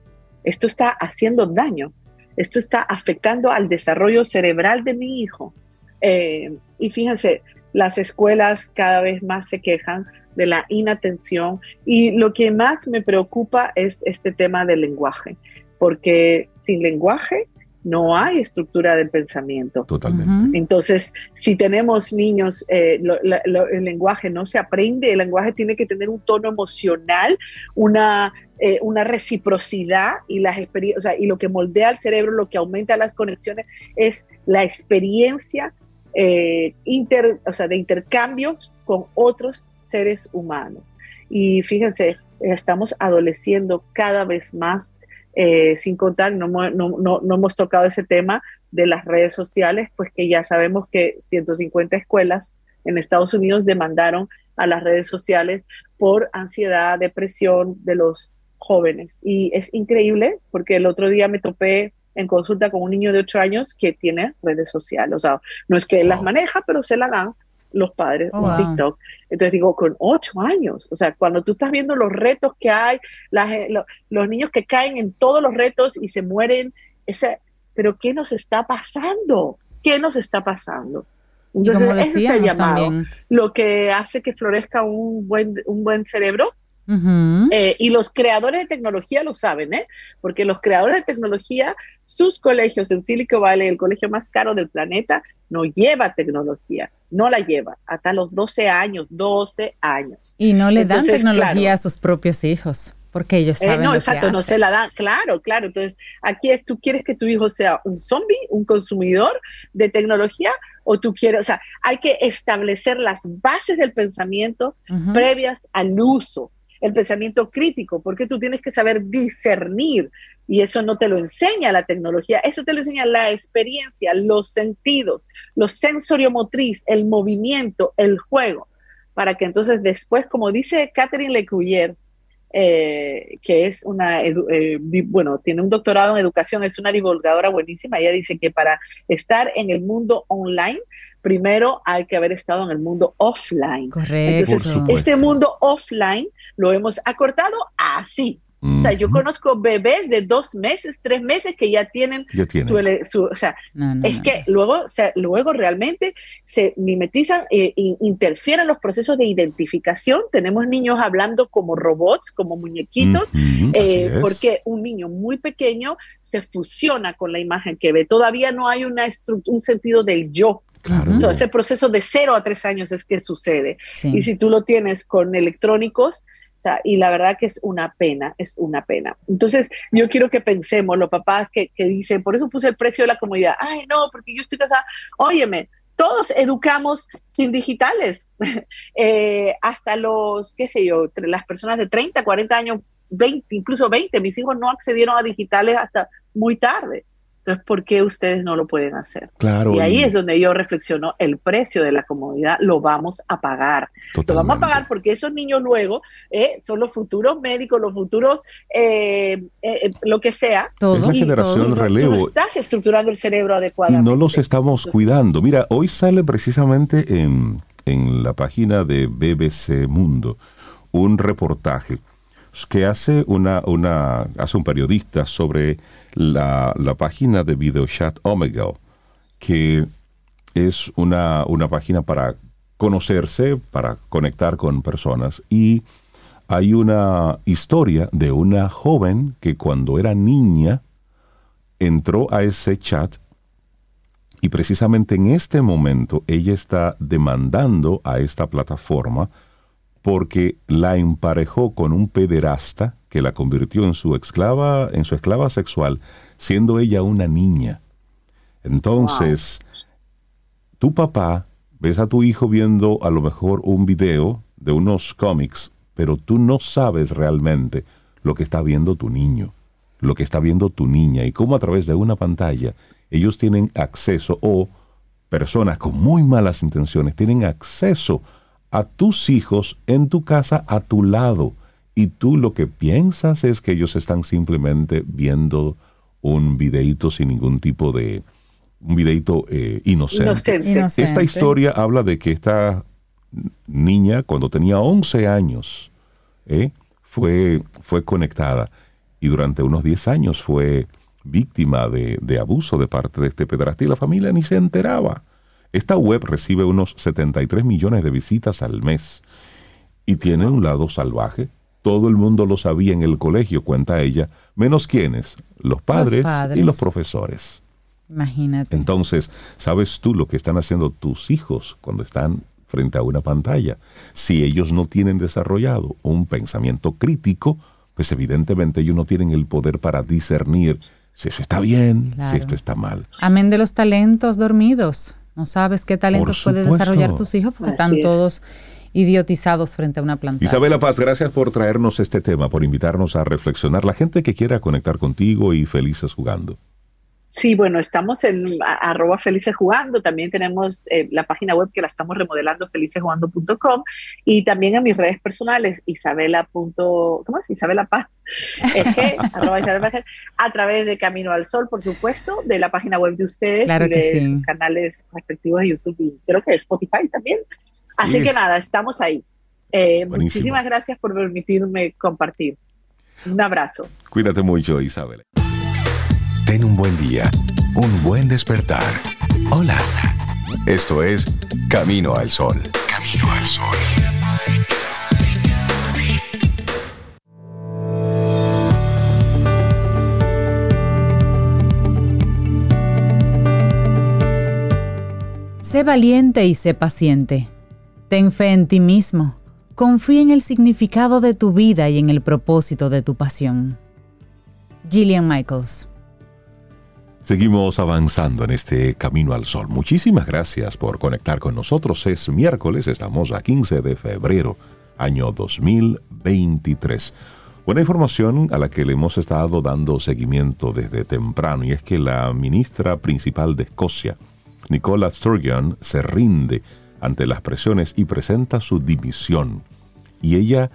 esto está haciendo daño, esto está afectando al desarrollo cerebral de mi hijo. Eh, y fíjense, las escuelas cada vez más se quejan de la inatención y lo que más me preocupa es este tema del lenguaje, porque sin lenguaje no hay estructura del pensamiento. Totalmente. Entonces, si tenemos niños, eh, el lenguaje no se aprende, el lenguaje tiene que tener un tono emocional, una, eh, una reciprocidad y las experiencias, y lo que moldea el cerebro, lo que aumenta las conexiones, es la experiencia eh, inter, o sea, de intercambios con otros seres humanos. Y fíjense, estamos adoleciendo cada vez más eh, sin contar, no, no, hemos tocado ese tema de las redes sociales, pues que ya sabemos que 150 escuelas en Estados Unidos demandaron a las redes sociales por ansiedad, depresión de los jóvenes. Y es increíble porque el otro día me topé en consulta con un niño de 8 años que tiene redes sociales. O sea, no es que él las maneja, pero se la dan los padres oh, TikTok. Entonces digo, con 8 años, o sea, cuando tú estás viendo los retos que hay, eh, los niños que caen en todos los retos y se mueren, ese, pero ¿qué nos está pasando? ¿Qué nos está pasando? Entonces, ese es el llamado. Lo que hace que florezca un buen, un buen cerebro eh, y los creadores de tecnología lo saben, ¿eh? porque los creadores de tecnología, sus colegios en Silicon Valley, el colegio más caro del planeta, no lleva tecnología, no la lleva hasta los 12 años, 12 años. Y no le dan tecnología a sus propios hijos. Porque ellos eh, saben. no, exacto, no se la dan. Claro, claro. Entonces, aquí es, tú quieres que tu hijo sea un zombie, un consumidor de tecnología, o tú quieres, o sea, hay que establecer las bases del pensamiento previas al uso el pensamiento crítico, porque tú tienes que saber discernir y eso no te lo enseña la tecnología, eso te lo enseña la experiencia, los sentidos, los sensoriomotriz, el movimiento, el juego, para que entonces después, como dice Catherine Lecuyer, eh, que es una, eh, bueno, tiene un doctorado en educación, es una divulgadora buenísima, ella dice que para estar en el mundo online, primero hay que haber estado en el mundo offline. Correcto. Entonces, este mundo offline lo hemos acortado así. O sea, yo conozco bebés de dos meses, tres meses que ya tienen, Su, o sea, es que luego, o sea, luego realmente se mimetizan e, interfieren los procesos de identificación. Tenemos niños hablando como robots, como muñequitos, eh, porque un niño muy pequeño se fusiona con la imagen que ve. Todavía no hay una un sentido del yo. Claro. ese proceso de cero a tres años es que sucede. Y si tú lo tienes con electrónicos, y la verdad que es una pena, es una pena. Entonces, yo quiero que pensemos, los papás que, que dicen, por eso puse el precio de la comodidad, ay, no, porque yo estoy casada, óyeme, todos educamos sin digitales, *laughs* eh, hasta los, qué sé yo, las personas de 30, 40 años, 20, incluso 20, mis hijos no accedieron a digitales hasta muy tarde. Entonces, ¿por qué ustedes no lo pueden hacer? Claro. Y ahí es donde yo reflexiono, el precio de la comodidad lo vamos a pagar. Lo vamos a pagar porque esos niños luego eh, son los futuros médicos, los futuros, eh, eh, lo que sea. Todo. Es la generación relevo. Tú estás estructurando el cerebro adecuadamente. Y no los estamos cuidando. Mira, hoy sale precisamente en, en la página de BBC Mundo un reportaje que hace, una, una, hace un periodista sobre la, la página de videochat Omega, que es una, una página para conocerse, para conectar con personas. Y hay una historia de una joven que cuando era niña entró a ese chat y precisamente en este momento ella está demandando a esta plataforma porque la emparejó con un pederasta que la convirtió en su esclava, en su esclava sexual, siendo ella una niña. Entonces, tu papá ves a tu hijo viendo a lo mejor un video de unos cómics, pero tú no sabes realmente lo que está viendo tu niño, lo que está viendo tu niña y cómo a través de una pantalla ellos tienen acceso o personas con muy malas intenciones tienen acceso a tus hijos en tu casa a tu lado. Y tú lo que piensas es que ellos están simplemente viendo un videíto sin ningún tipo de un videíto eh, inocente. Esta historia habla de que esta niña cuando tenía 11 años eh, fue, fue conectada. Y durante unos 10 años fue víctima de, de abuso de parte de este pedraste y la familia ni se enteraba. Esta web recibe unos 73 millones de visitas al mes y tiene un lado salvaje. Todo el mundo lo sabía en el colegio, cuenta ella, menos quienes, los padres, y los profesores. Imagínate. Entonces, ¿sabes tú lo que están haciendo tus hijos cuando están frente a una pantalla? Si ellos no tienen desarrollado un pensamiento crítico, pues evidentemente ellos no tienen el poder para discernir si eso está bien, si esto está mal. Amén de los talentos dormidos. No sabes qué talentos puede desarrollar tus hijos porque están todos idiotizados frente a una planta. Isabela Paz, gracias por traernos este tema, por invitarnos a reflexionar. La gente que quiera conectar contigo y felices jugando. Sí, bueno, estamos en arroba felices jugando, también tenemos eh, la página web que la estamos remodelando, felicesjugando.com, y también en mis redes personales, isabela. ¿Cómo es? Isabela Paz, *laughs* arroba Isabela a través de Camino al Sol, por supuesto, de la página web de ustedes y de sus canales respectivos de YouTube y creo que Spotify también. Así que nada, estamos ahí. Eh, muchísimas gracias por permitirme compartir. Un abrazo. Cuídate mucho, Isabel. Ten un buen día, un buen despertar. Hola. Esto es Camino al Sol. Camino al Sol. Sé valiente y sé paciente. Ten fe en ti mismo. Confía en el significado de tu vida y en el propósito de tu pasión. Gillian Michaels Seguimos avanzando en este camino al sol. Muchísimas gracias por conectar con nosotros. Es miércoles, estamos a 15 de febrero, año 2023. Buena información a la que le hemos estado dando seguimiento desde temprano y es que la ministra principal de Escocia, Nicola Sturgeon, se rinde ante las presiones y presenta su dimisión. Y ella,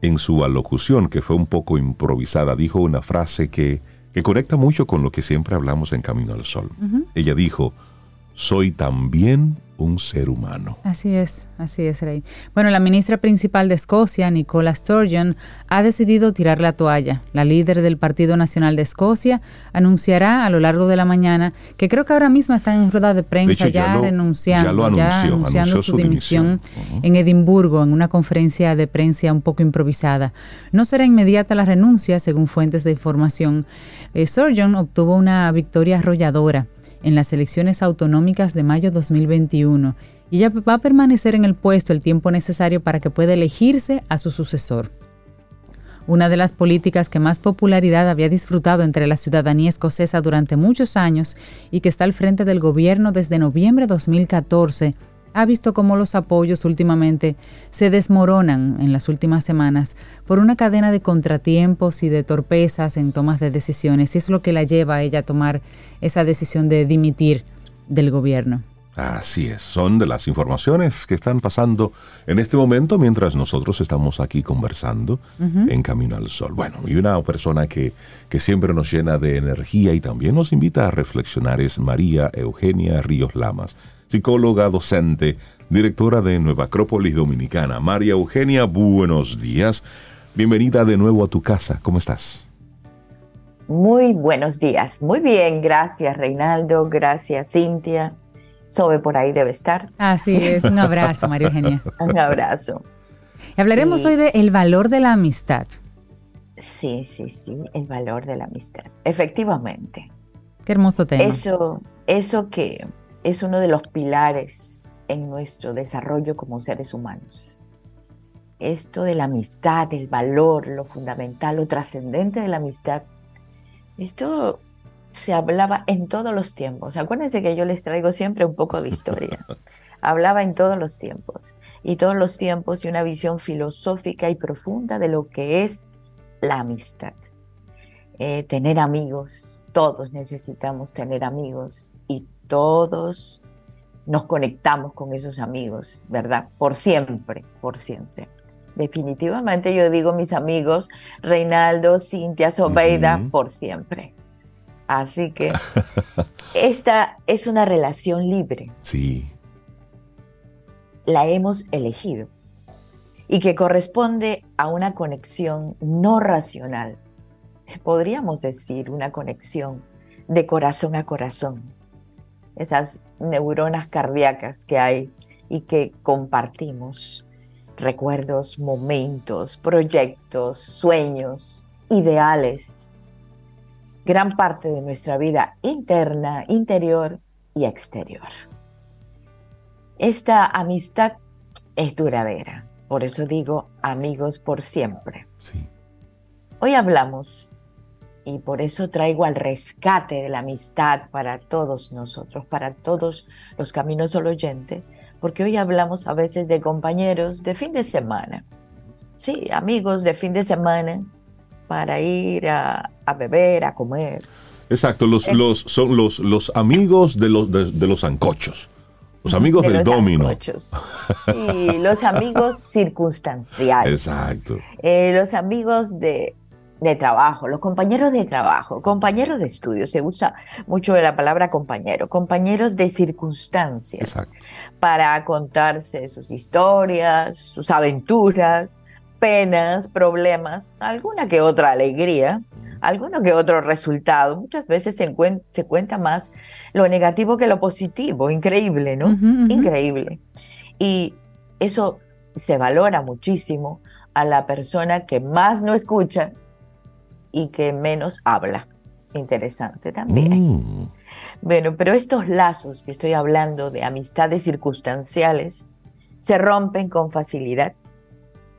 en su alocución, que fue un poco improvisada, dijo una frase que que conecta mucho con lo que siempre hablamos en Camino al Sol. Ella dijo, soy también un ser humano. Así es, así es, Rey. Bueno, la ministra principal de Escocia, Nicola Sturgeon, ha decidido tirar la toalla. La líder del Partido Nacional de Escocia anunciará a lo largo de la mañana que creo que ahora mismo está en rueda de prensa ya, renunciando, ya, anunciando su, dimisión, en Edimburgo en una conferencia de prensa un poco improvisada. No será inmediata la renuncia, según fuentes de información. Eh, Sturgeon obtuvo una victoria arrolladora en las elecciones autonómicas de mayo 2021 y ella va a permanecer en el puesto el tiempo necesario para que pueda elegirse a su sucesor. Una de las políticas que más popularidad había disfrutado entre la ciudadanía escocesa durante muchos años y que está al frente del gobierno desde noviembre de 2014 ha visto cómo los apoyos últimamente se desmoronan en las últimas semanas por una cadena de contratiempos y de torpezas en tomas de decisiones, y es lo que la lleva a ella a tomar esa decisión de dimitir del gobierno. Así es, son de las informaciones que están pasando en este momento mientras nosotros estamos aquí conversando en Camino al Sol. Bueno, y una persona que, que siempre nos llena de energía y también nos invita a reflexionar es María Eugenia Ríos Lamas psicóloga docente, directora de Nueva Acrópolis Dominicana. María Eugenia, buenos días. Bienvenida de nuevo a tu casa. ¿Cómo estás? Muy buenos días. Muy bien, gracias Reinaldo, gracias Cintia. Sobe por ahí debe estar. Así es, un abrazo María Eugenia. *laughs* un abrazo. hablaremos hoy de el valor de la amistad. Sí, sí, sí, el valor de la amistad. Efectivamente. Qué hermoso tema. Eso, eso que es uno de los pilares en nuestro desarrollo como seres humanos. Esto de la amistad, el valor, lo fundamental, lo trascendente de la amistad, esto se hablaba en todos los tiempos. Acuérdense que yo les traigo siempre un poco de historia. *laughs* Hablaba en todos los tiempos y todos los tiempos y una visión filosófica y profunda de lo que es la amistad. Eh, tener amigos, todos necesitamos tener amigos todos nos conectamos con esos amigos, ¿verdad? Por siempre, por siempre. Definitivamente yo digo mis amigos, Reinaldo, Cintia, Sobeida, por siempre. Así que esta es una relación libre. Sí. La hemos elegido y que corresponde a una conexión no racional. Podríamos decir una conexión de corazón a corazón esas neuronas cardíacas que hay y que compartimos, recuerdos, momentos, proyectos, sueños, ideales, gran parte de nuestra vida interna, interior y exterior. Esta amistad es duradera, por eso digo amigos por siempre. Hoy hablamos y por eso traigo al rescate de la amistad para todos nosotros, para todos los caminos al oyente, porque hoy hablamos a veces de compañeros de fin de semana, sí, amigos de fin de semana para ir a, beber, a comer. Exacto, los, los, son los, los amigos de los, de, los ancochos. Los amigos del domino. Sí, los amigos *laughs* circunstanciales. Exacto. Eh, los amigos de, de trabajo, los compañeros de trabajo, compañeros de estudio, se usa mucho la palabra compañero, compañeros de circunstancias para contarse sus historias, sus aventuras, penas, problemas, alguna que otra alegría, alguno que otro resultado. Muchas veces se, se cuenta más lo negativo que lo positivo, increíble, ¿no? Increíble. Y eso se valora muchísimo a la persona que más no escucha y que menos habla. Interesante también. Mm. Bueno, pero estos lazos que estoy hablando de amistades circunstanciales se rompen con facilidad.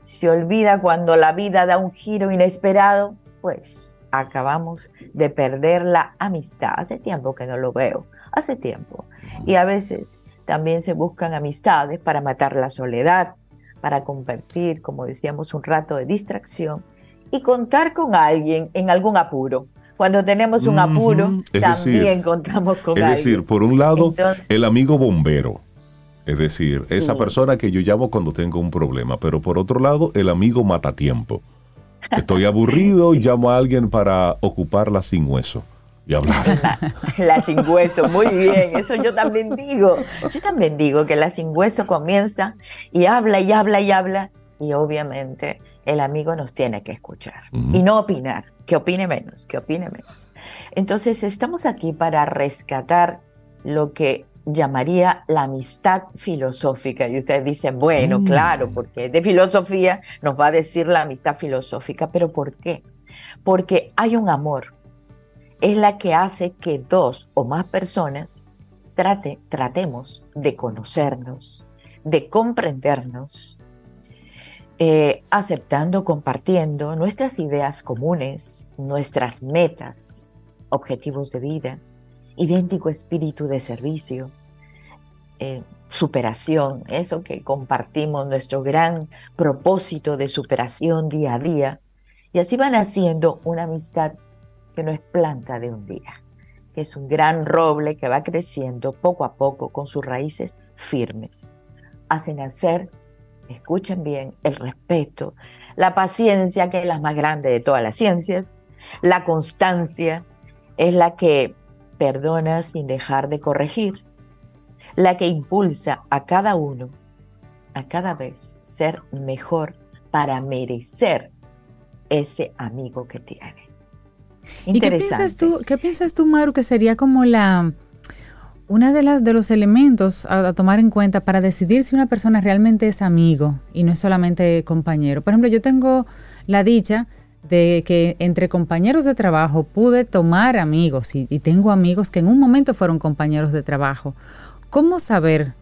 Se olvida cuando la vida da un giro inesperado, pues acabamos de perder la amistad. Hace tiempo que no lo veo, hace tiempo. Y a veces también se buscan amistades para matar la soledad, para compartir, como decíamos, un rato de distracción y contar con alguien en algún apuro. Cuando tenemos un apuro, también contamos con alguien. Es decir, por un lado, el amigo bombero. Es decir, esa persona que yo llamo cuando tengo un problema. Pero por otro lado, el amigo matatiempo. Estoy aburrido *laughs* y llamo a alguien para ocuparla sin hueso y hablar. *laughs* La, sin hueso, muy bien, eso yo también digo. Yo también digo que la sin hueso comienza y habla y habla y habla y obviamente el amigo nos tiene que escuchar y no opinar, que opine menos, que opine menos. Entonces estamos aquí para rescatar lo que llamaría la amistad filosófica. Y ustedes dicen, bueno, mm. claro, porque de filosofía nos va a decir la amistad filosófica, pero ¿por qué? Porque hay un amor. Es la que hace que dos o más personas trate, tratemos de conocernos, de comprendernos, eh, aceptando, compartiendo nuestras ideas comunes, nuestras metas, objetivos de vida, idéntico espíritu de servicio, eh, superación, eso que compartimos, nuestro gran propósito de superación día a día. Y así van haciendo una amistad que no es planta de un día, que es un gran roble que va creciendo poco a poco con sus raíces firmes. Hace nacer escuchen bien, el respeto, la paciencia, que es la más grande de todas las ciencias, la constancia, es la que perdona sin dejar de corregir, la que impulsa a cada uno a cada vez ser mejor para merecer ese amigo que tiene. ¿Y qué piensas tú, qué piensas tú, Maru, que sería como la una de las de los elementos a, tomar en cuenta para decidir si una persona realmente es amigo y no es solamente compañero. Por ejemplo, yo tengo la dicha de que entre compañeros de trabajo pude tomar amigos y, tengo amigos que en un momento fueron compañeros de trabajo. ¿Cómo saber,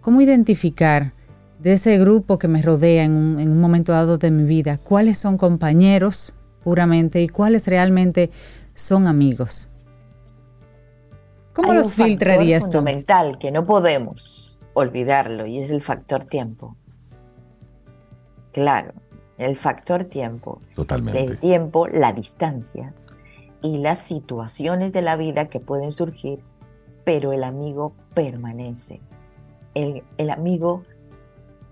cómo identificar de ese grupo que me rodea en un, en un momento dado de mi vida cuáles son compañeros puramente y cuáles realmente son amigos? ¿Cómo los filtrarías tú? fundamental que no podemos olvidarlo y es el factor tiempo. Claro, el factor tiempo. Totalmente. El tiempo, la distancia y las situaciones de la vida que pueden surgir, pero el amigo permanece. El, el amigo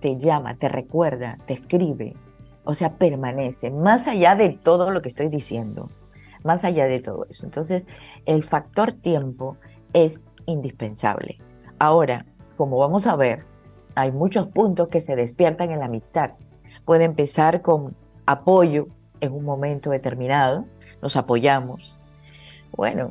te llama, te recuerda, te escribe, o sea, permanece, más allá de todo lo que estoy diciendo, más allá de todo eso. Entonces, el factor tiempo es indispensable. Ahora, como vamos a ver, hay muchos puntos que se despiertan en la amistad. Puede empezar con apoyo en un momento determinado, nos apoyamos. Bueno,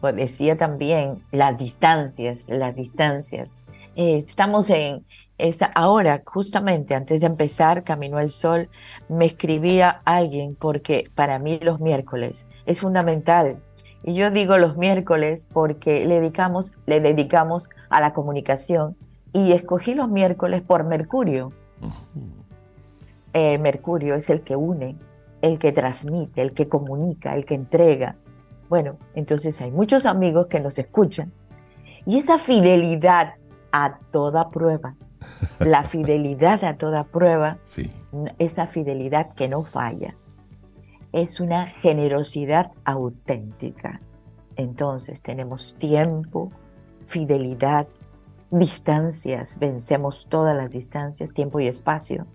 pues decía también las distancias, las distancias. Eh, estamos en esta, ahora, justamente antes de empezar Camino al Sol, me escribía alguien porque para mí los miércoles es fundamental y yo digo los miércoles porque le dedicamos, le dedicamos a la comunicación y escogí los miércoles por Mercurio. Eh, Mercurio es el que une, el que transmite, el que comunica, el que entrega. Bueno, entonces hay muchos amigos que nos escuchan y esa fidelidad a toda prueba, la *laughs* fidelidad a toda prueba, esa fidelidad que no falla, es una generosidad auténtica. Entonces tenemos tiempo, fidelidad, distancias, vencemos todas las distancias, tiempo y espacio.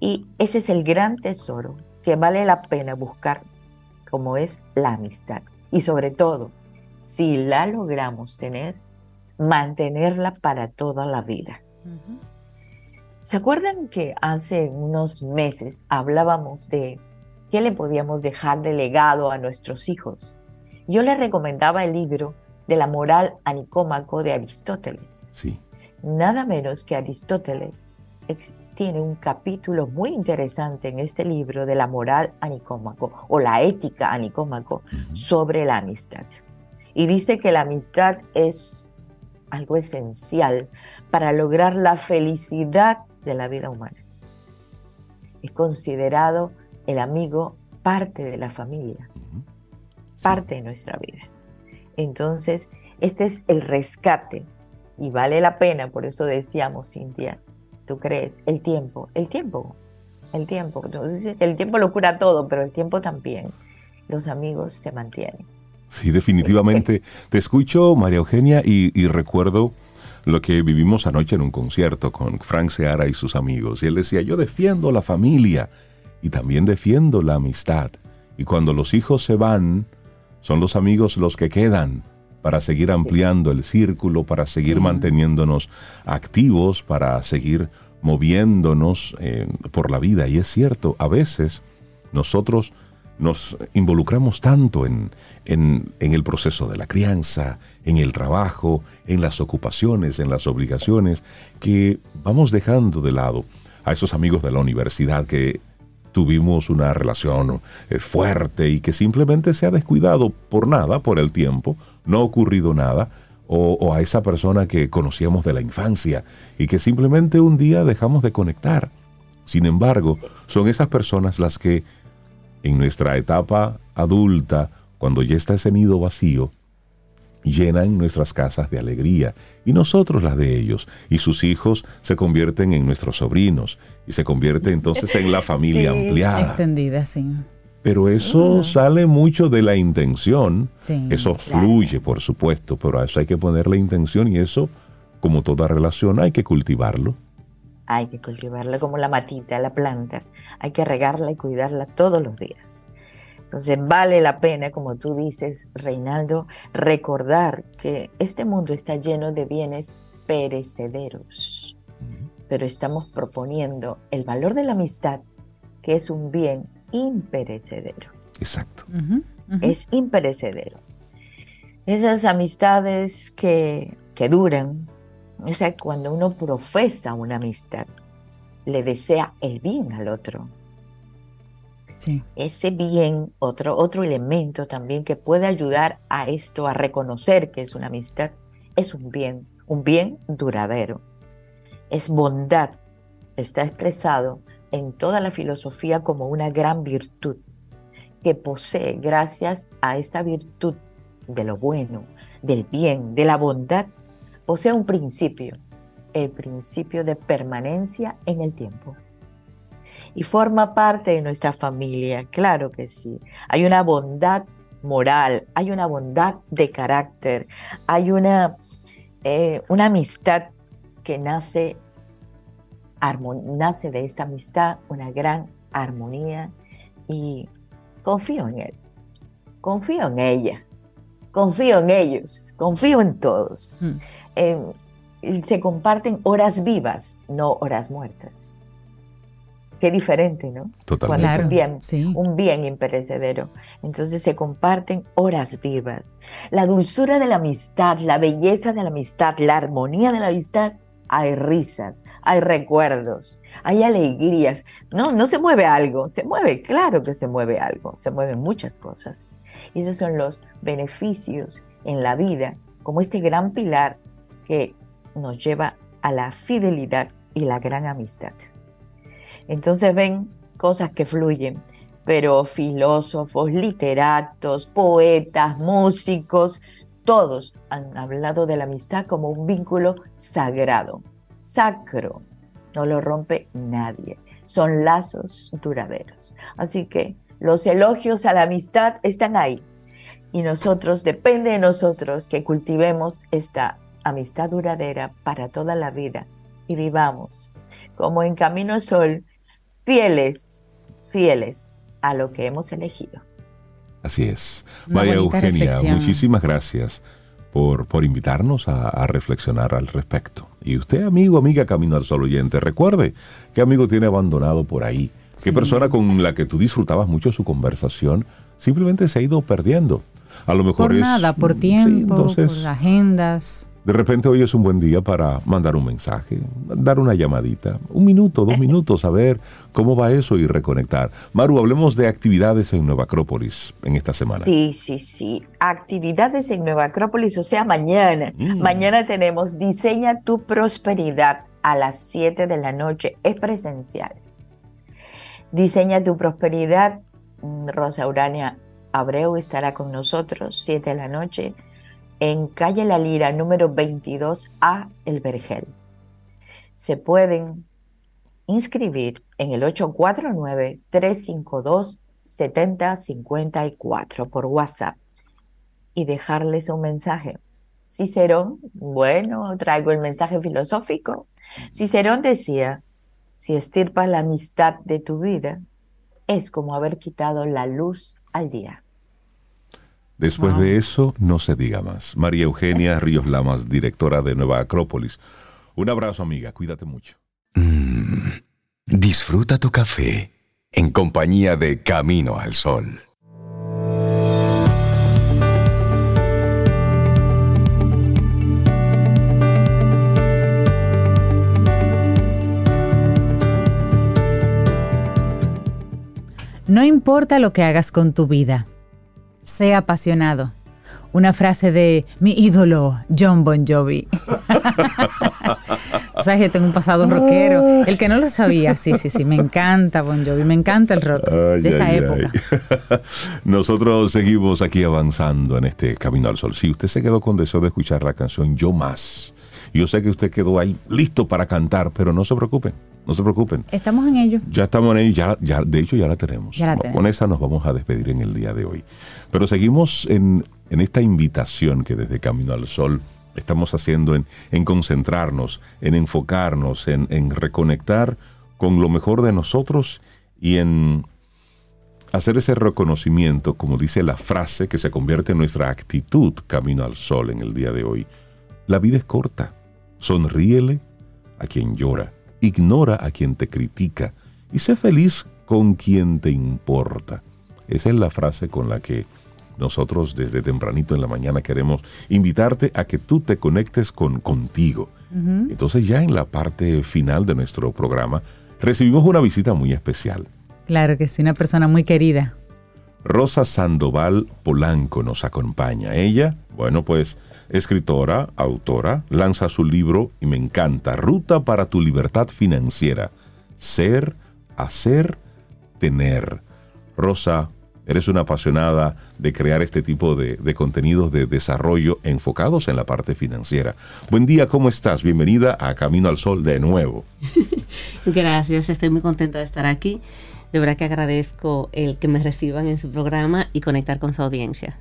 Y ese es el gran tesoro que vale la pena buscar, como es la amistad. Y sobre todo, si la logramos tener, mantenerla para toda la vida. ¿Se acuerdan que hace unos meses hablábamos de qué le podíamos dejar de legado a nuestros hijos? Yo les recomendaba el libro de la moral anicómaco de Aristóteles. Sí. Nada menos que Aristóteles tiene un capítulo muy interesante en este libro de la moral anicómaco o la ética anicómaco sobre la amistad. Y dice que la amistad es algo esencial para lograr la felicidad de la vida humana. Es considerado el amigo parte de la familia, parte de nuestra vida. Entonces, este es el rescate y vale la pena, por eso decíamos, Cintia, ¿tú crees? El tiempo, el tiempo, el tiempo. Entonces, el tiempo lo cura todo, pero el tiempo también. Los amigos se mantienen. Sí, definitivamente. Te escucho, María Eugenia, y, recuerdo lo que vivimos anoche en un concierto con Frank Seara y sus amigos. Y él decía, yo defiendo la familia y también defiendo la amistad. Y cuando los hijos se van, son los amigos los que quedan para seguir ampliando el círculo, para seguir manteniéndonos activos, para seguir moviéndonos eh, por la vida. Y es cierto, a veces nosotros nos involucramos tanto en, en, el proceso de la crianza, en el trabajo, en las ocupaciones, en las obligaciones, que vamos dejando de lado a esos amigos de la universidad que tuvimos una relación eh, fuerte y que simplemente se ha descuidado por nada, por el tiempo, no ha ocurrido nada, o, o, a esa persona que conocíamos de la infancia y que simplemente un día dejamos de conectar. Sin embargo, son esas personas las que en nuestra etapa adulta, cuando ya está ese nido vacío, llenan nuestras casas de alegría y nosotros las de ellos. Y sus hijos se convierten en nuestros sobrinos y se convierte entonces en la *laughs* familia ampliada. Extendida, sí. Pero eso sale mucho de la intención. eso fluye, por supuesto, pero a eso hay que poner la intención y eso, como toda relación, hay que cultivarlo hay que cultivarla como la matita, la planta, hay que regarla y cuidarla todos los días. Entonces vale la pena, como tú dices, Reinaldo, recordar que este mundo está lleno de bienes perecederos, pero estamos proponiendo el valor de la amistad, que es un bien imperecedero. Exacto. Es imperecedero. Esas amistades que, que duran, o sea, cuando uno profesa una amistad, le desea el bien al otro. Ese bien, otro, otro elemento también que puede ayudar a esto, a reconocer que es una amistad, es un bien, un bien duradero. Es bondad. Está expresado en toda la filosofía como una gran virtud que posee, gracias a esta virtud de lo bueno, del bien, de la bondad, posee un principio, el principio de permanencia en el tiempo. Y forma parte de nuestra familia, claro que sí. Hay una bondad moral, hay una bondad de carácter, hay una, eh, una amistad que nace, nace de esta amistad una gran armonía y confío en él, confío en ella, confío en ellos, confío en todos. Hmm. Eh, se comparten horas vivas, no horas muertas. Qué diferente, ¿no? Totalmente. Cuando es un bien, un bien imperecedero. Entonces se comparten horas vivas. La dulzura de la amistad, la belleza de la amistad, la armonía de la amistad. Hay risas, hay recuerdos, hay alegrías. No, no se mueve algo, se mueve, claro que se mueve algo, se mueven muchas cosas. Y esos son los beneficios en la vida, como este gran pilar que nos lleva a la fidelidad y la gran amistad. Entonces ven cosas que fluyen, pero filósofos, literatos, poetas, músicos, todos han hablado de la amistad como un vínculo sagrado, sacro, no lo rompe nadie, son lazos duraderos. Así que los elogios a la amistad están ahí. Y nosotros, depende de nosotros que cultivemos esta amistad duradera para toda la vida y vivamos como en Camino Sol, fieles, fieles a lo que hemos elegido. Así es. María Eugenia, muchísimas gracias por, por invitarnos a, reflexionar al respecto. Y usted, amigo, amiga Camino al Sol oyente, recuerde qué amigo tiene abandonado por ahí, qué persona con la que tú disfrutabas mucho su conversación simplemente se ha ido perdiendo. A lo mejor por nada, por tiempo, por agendas. De repente hoy es un buen día para mandar un mensaje, dar una llamadita, un minuto, dos *laughs* minutos, a ver cómo va eso y reconectar. Maru, hablemos de actividades en Nueva Acrópolis en esta semana. Sí, sí, sí. Actividades en Nueva Acrópolis, o sea, mañana. Mm. Mañana tenemos Diseña tu prosperidad a las 7 de la noche. Es presencial. Diseña tu prosperidad. Rosa Urania Abreu estará con nosotros, 7 de la noche en calle La Lira, número 22A, El Vergel. Se pueden inscribir en el 849-352-7054 por WhatsApp y dejarles un mensaje. Cicerón, bueno, traigo el mensaje filosófico. Cicerón decía, si estirpas la amistad de tu vida, es como haber quitado la luz al día. Después de eso, no se diga más. María Eugenia Ríos Lamas, directora de Nueva Acrópolis. Un abrazo, amiga. Cuídate mucho. Mm, disfruta tu café en compañía de Camino al Sol. No importa lo que hagas con tu vida sea apasionado. Una frase de mi ídolo, John Bon Jovi. *laughs* sabes que tengo un pasado rockero. El que no lo sabía, sí, sí, sí, me encanta Bon Jovi, me encanta el rock de esa época. *laughs* Nosotros seguimos aquí avanzando en este Camino al Sol. Si usted se quedó con deseo de escuchar la canción Yo Más, yo sé que usted quedó ahí listo para cantar, pero no se preocupen, no se preocupen. Estamos en ello. Ya estamos en ello, ya, ya, de hecho ya la tenemos. Ya la tenemos. Con esa nos vamos a despedir en el día de hoy. Pero seguimos en, esta invitación que desde Camino al Sol estamos haciendo en, concentrarnos, en enfocarnos, en, en, reconectar con lo mejor de nosotros y en hacer ese reconocimiento, como dice la frase, que se convierte en nuestra actitud Camino al Sol en el día de hoy. La vida es corta. Sonríele a quien llora, ignora a quien te critica y sé feliz con quien te importa. Esa es la frase con la que nosotros desde tempranito en la mañana queremos invitarte a que tú te conectes con contigo. Entonces ya en la parte final de nuestro programa recibimos una visita muy especial. Claro que sí, una persona muy querida. Rosa Sandoval Polanco nos acompaña. Ella, bueno, pues escritora, autora, lanza su libro y me encanta, Ruta para tu libertad financiera. Ser, hacer, tener. Rosa, eres una apasionada de crear este tipo de, contenidos de desarrollo enfocados en la parte financiera. Buen día, ¿cómo estás? Bienvenida a Camino al Sol de nuevo. *laughs* Gracias, estoy muy contenta de estar aquí. De verdad que agradezco el que me reciban en su programa y conectar con su audiencia.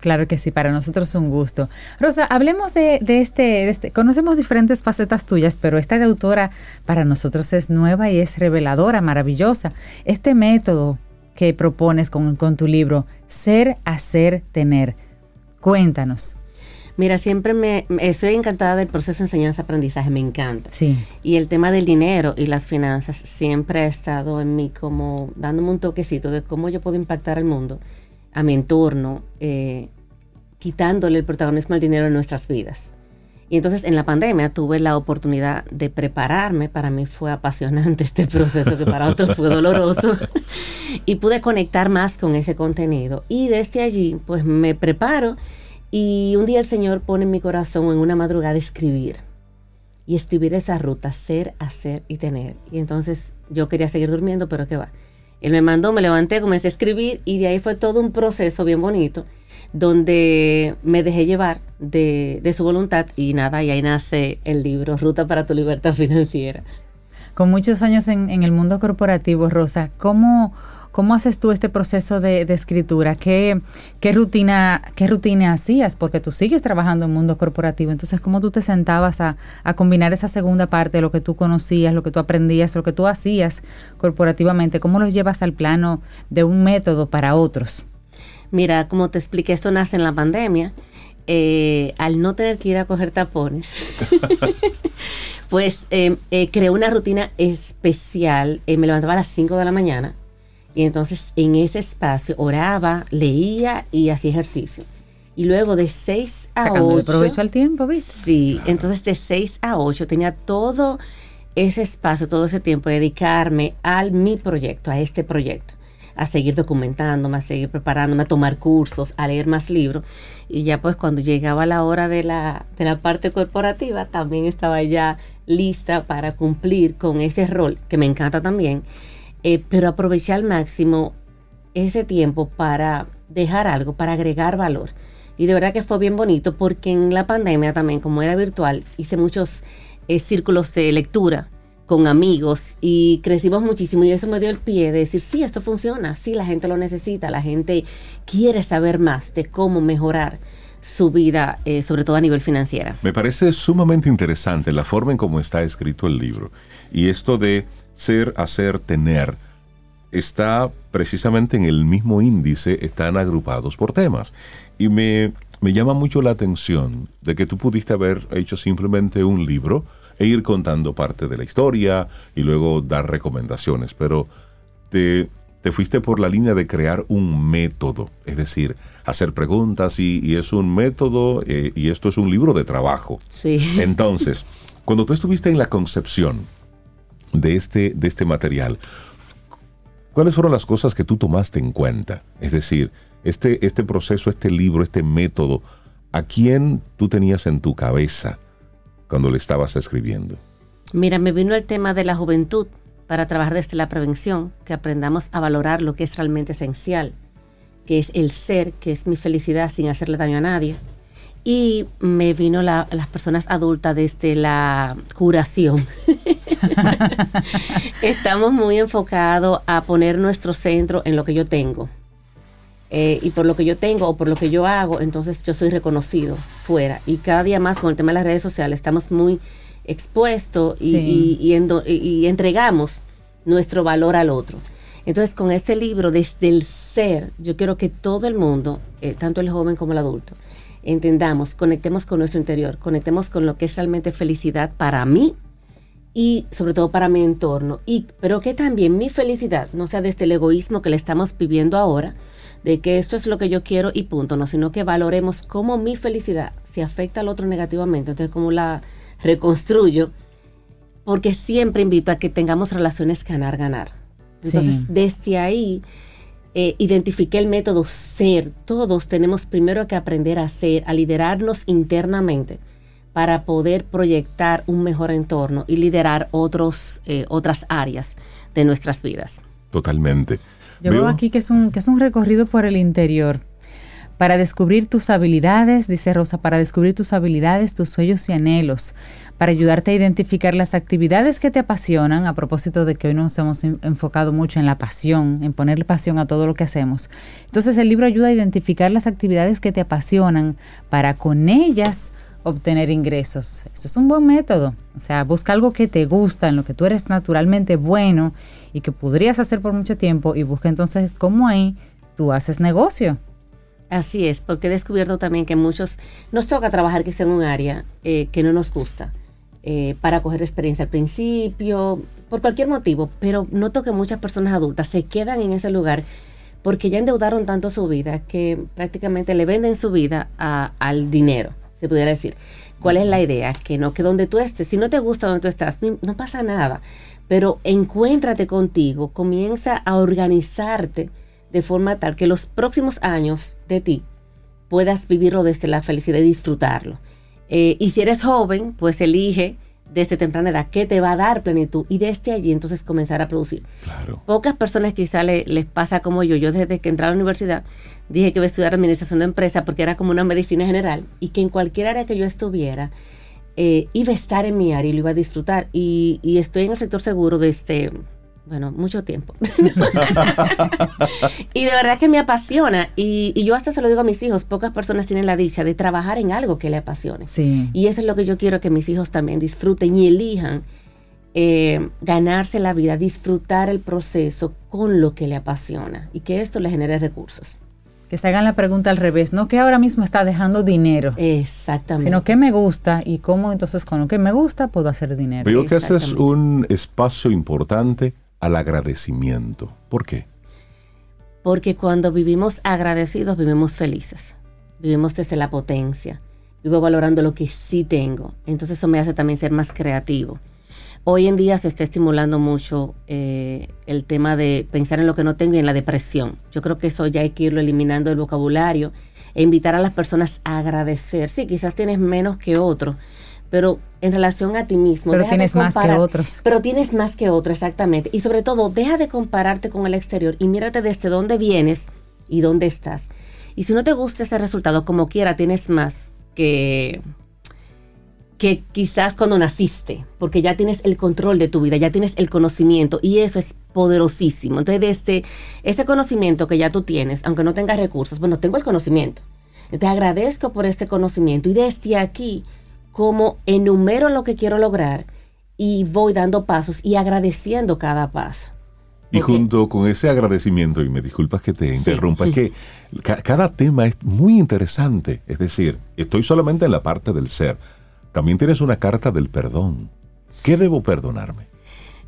Claro que sí, para nosotros es un gusto. Rosa, hablemos de, este, de, este, Conocemos diferentes facetas tuyas, pero esta de autora para nosotros es nueva y es reveladora, maravillosa. Este método que propones con, tu libro, Ser, Hacer, Tener. Cuéntanos. Mira, siempre me, estoy encantada del proceso de enseñanza-aprendizaje, me encanta. Sí. Y el tema del dinero y las finanzas siempre ha estado en mí como dándome un toquecito de cómo yo puedo impactar al mundo, a mi entorno, eh, quitándole el protagonismo al dinero en nuestras vidas. Y entonces en la pandemia tuve la oportunidad de prepararme. Para mí fue apasionante *laughs* este proceso que para otros fue doloroso. *laughs* y pude conectar más con ese contenido. Y desde allí pues me preparo y un día el Señor pone en mi corazón en una madrugada escribir. Y escribir esa ruta, ser, hacer y tener. Y entonces yo quería seguir durmiendo, pero ¿qué va? Él me mandó, me levanté, comencé a escribir y de ahí fue todo un proceso bien bonito donde me dejé llevar de, su voluntad y nada, y ahí nace el libro Ruta para tu libertad financiera. Con muchos años en, el mundo corporativo, Rosa, ¿cómo, ¿cómo haces tú este proceso de, escritura? ¿Qué, ¿Qué, rutina, ¿Qué rutina hacías? Porque tú sigues trabajando en el mundo corporativo, entonces ¿cómo tú te sentabas a, a combinar esa segunda parte de lo que tú conocías, lo que tú aprendías, lo que tú hacías corporativamente? ¿Cómo lo llevas al plano de un método para otros? Mira, como te expliqué, esto nace en la pandemia. Eh, al no tener que ir a coger tapones, *laughs* *laughs* pues eh, eh, creé una rutina especial. me levantaba a las 5 de la mañana y entonces en ese espacio oraba, leía y hacía ejercicio. Y luego de 6 a 8. provecho al tiempo, ¿viste? Sí, entonces de 6 a 8 tenía todo ese espacio, todo ese tiempo, dedicarme a mi proyecto, a este proyecto a seguir documentándome, a seguir preparándome, a tomar cursos, a leer más libros. Y ya pues cuando llegaba la hora de la, de la parte corporativa, también estaba ya lista para cumplir con ese rol, que me encanta también, eh, pero aproveché al máximo ese tiempo para dejar algo, para agregar valor. Y de verdad que fue bien bonito porque en la pandemia también, como era virtual, hice muchos eh, círculos de lectura con amigos y crecimos muchísimo y eso me dio el pie de decir, sí, esto funciona, sí, la gente lo necesita, la gente quiere saber más de cómo mejorar su vida, eh, sobre todo a nivel financiera. Me parece sumamente interesante la forma en cómo está escrito el libro y esto de ser, hacer, tener está precisamente en el mismo índice, están agrupados por temas. Y me, me llama mucho la atención de que tú pudiste haber hecho simplemente un libro, e ir contando parte de la historia y luego dar recomendaciones, pero te, te fuiste por la línea de crear un método, es decir, hacer preguntas y, es un método eh, y esto es un libro de trabajo. Sí. *laughs* Entonces, cuando tú estuviste en la concepción de este, de este material, ¿cuáles fueron las cosas que tú tomaste en cuenta? Es decir, este, este proceso, este libro, este método, ¿a quién tú tenías en tu cabeza? cuando le estabas escribiendo? Mira, me vino el tema de la juventud para trabajar desde la prevención, que aprendamos a valorar lo que es realmente esencial, que es el ser, que es mi felicidad sin hacerle daño a nadie. Y me vino la, las personas adultas desde la curación. *laughs* Estamos muy enfocados a poner nuestro centro en lo que yo tengo eh, y por lo que yo tengo o por lo que yo hago, entonces yo soy reconocido fuera. Y cada día más con el tema de las redes sociales estamos muy expuestos y, y, entregamos nuestro valor al otro. Entonces con este libro, desde el ser, yo quiero que todo el mundo, eh, tanto el joven como el adulto, entendamos, conectemos con nuestro interior, conectemos con lo que es realmente felicidad para mí y sobre todo para mi entorno. Y, pero que también mi felicidad no sea desde el egoísmo que le estamos viviendo ahora, de que esto es lo que yo quiero y punto, no, sino que valoremos cómo mi felicidad se afecta al otro negativamente, entonces cómo la reconstruyo, porque siempre invito a que tengamos relaciones ganar-ganar. Entonces, desde ahí, eh, identifiqué el método ser. Todos tenemos primero que aprender a ser, a liderarnos internamente para poder proyectar un mejor entorno y liderar otros, eh, otras áreas de nuestras vidas. Totalmente. Yo veo aquí que es, un, que es un recorrido por el interior. Para descubrir tus habilidades, dice Rosa, para descubrir tus habilidades, tus sueños y anhelos, para ayudarte a identificar las actividades que te apasionan, a propósito de que hoy nos hemos enfocado mucho en la pasión, en ponerle pasión a todo lo que hacemos. Entonces el libro ayuda a identificar las actividades que te apasionan para con ellas obtener ingresos. Eso es un buen método. O sea, busca algo que te gusta, en lo que tú eres naturalmente bueno y que podrías hacer por mucho tiempo y busca entonces cómo ahí tú haces negocio. Así es, porque he descubierto también que muchos nos toca trabajar que sea en un área eh, que no nos gusta eh, para coger experiencia al principio, por cualquier motivo, pero noto que muchas personas adultas se quedan en ese lugar porque ya endeudaron tanto su vida que prácticamente le venden su vida al dinero, se pudiera decir. ¿Cuál es la idea? Que no, que donde tú estés, si no te gusta donde tú estás, no pasa nada pero encuéntrate contigo, comienza a organizarte de forma tal que los próximos años de ti puedas vivirlo desde la felicidad y disfrutarlo. Eh, y si eres joven, pues elige desde temprana edad qué te va a dar plenitud y desde allí entonces comenzar a producir. Pocas personas quizá les pasa como yo. Yo desde que entré a la universidad dije que iba a estudiar administración de empresa porque era como una medicina general y que en cualquier área que yo estuviera, eh, iba a estar en mi área y lo iba a disfrutar. Y, estoy en el sector seguro desde, bueno, mucho tiempo. *laughs* y de verdad que me apasiona. Y, y, yo hasta se lo digo a mis hijos, pocas personas tienen la dicha de trabajar en algo que le apasione. Sí. Y eso es lo que yo quiero que mis hijos también disfruten y elijan eh, ganarse la vida, disfrutar el proceso con lo que le apasiona y que esto le genere recursos. Que se hagan la pregunta al revés, no que ahora mismo está dejando dinero. Exactamente. Sino que me gusta y cómo entonces con lo que me gusta puedo hacer dinero. Veo que ese es un espacio importante al agradecimiento. ¿Por qué? Porque cuando vivimos agradecidos, vivimos felices. Vivimos desde la potencia. Vivo valorando lo que sí tengo. Entonces eso me hace también ser más creativo. Hoy en día se está estimulando mucho eh, el tema de pensar en lo que no tengo y en la depresión. Yo creo que eso ya hay que irlo eliminando del vocabulario e invitar a las personas a agradecer. Sí, quizás tienes menos que otro, pero en relación a ti mismo. Pero tienes más que otros. Pero tienes más que otro, exactamente. Y sobre todo, deja de compararte con el exterior y mírate desde dónde vienes y dónde estás. Y si no te gusta ese resultado, como quiera, tienes más que que quizás cuando naciste, porque ya tienes el control de tu vida, ya tienes el conocimiento y eso es poderosísimo. Entonces, desde ese conocimiento que ya tú tienes, aunque no tengas recursos, bueno, tengo el conocimiento. Te agradezco por este conocimiento y desde aquí, como enumero lo que quiero lograr y voy dando pasos y agradeciendo cada paso. Y junto con ese agradecimiento, y me disculpas que te interrumpa, es *laughs* que cada tema es muy interesante. Es decir, estoy solamente en la parte del ser también tienes una carta del perdón. ¿Qué debo perdonarme?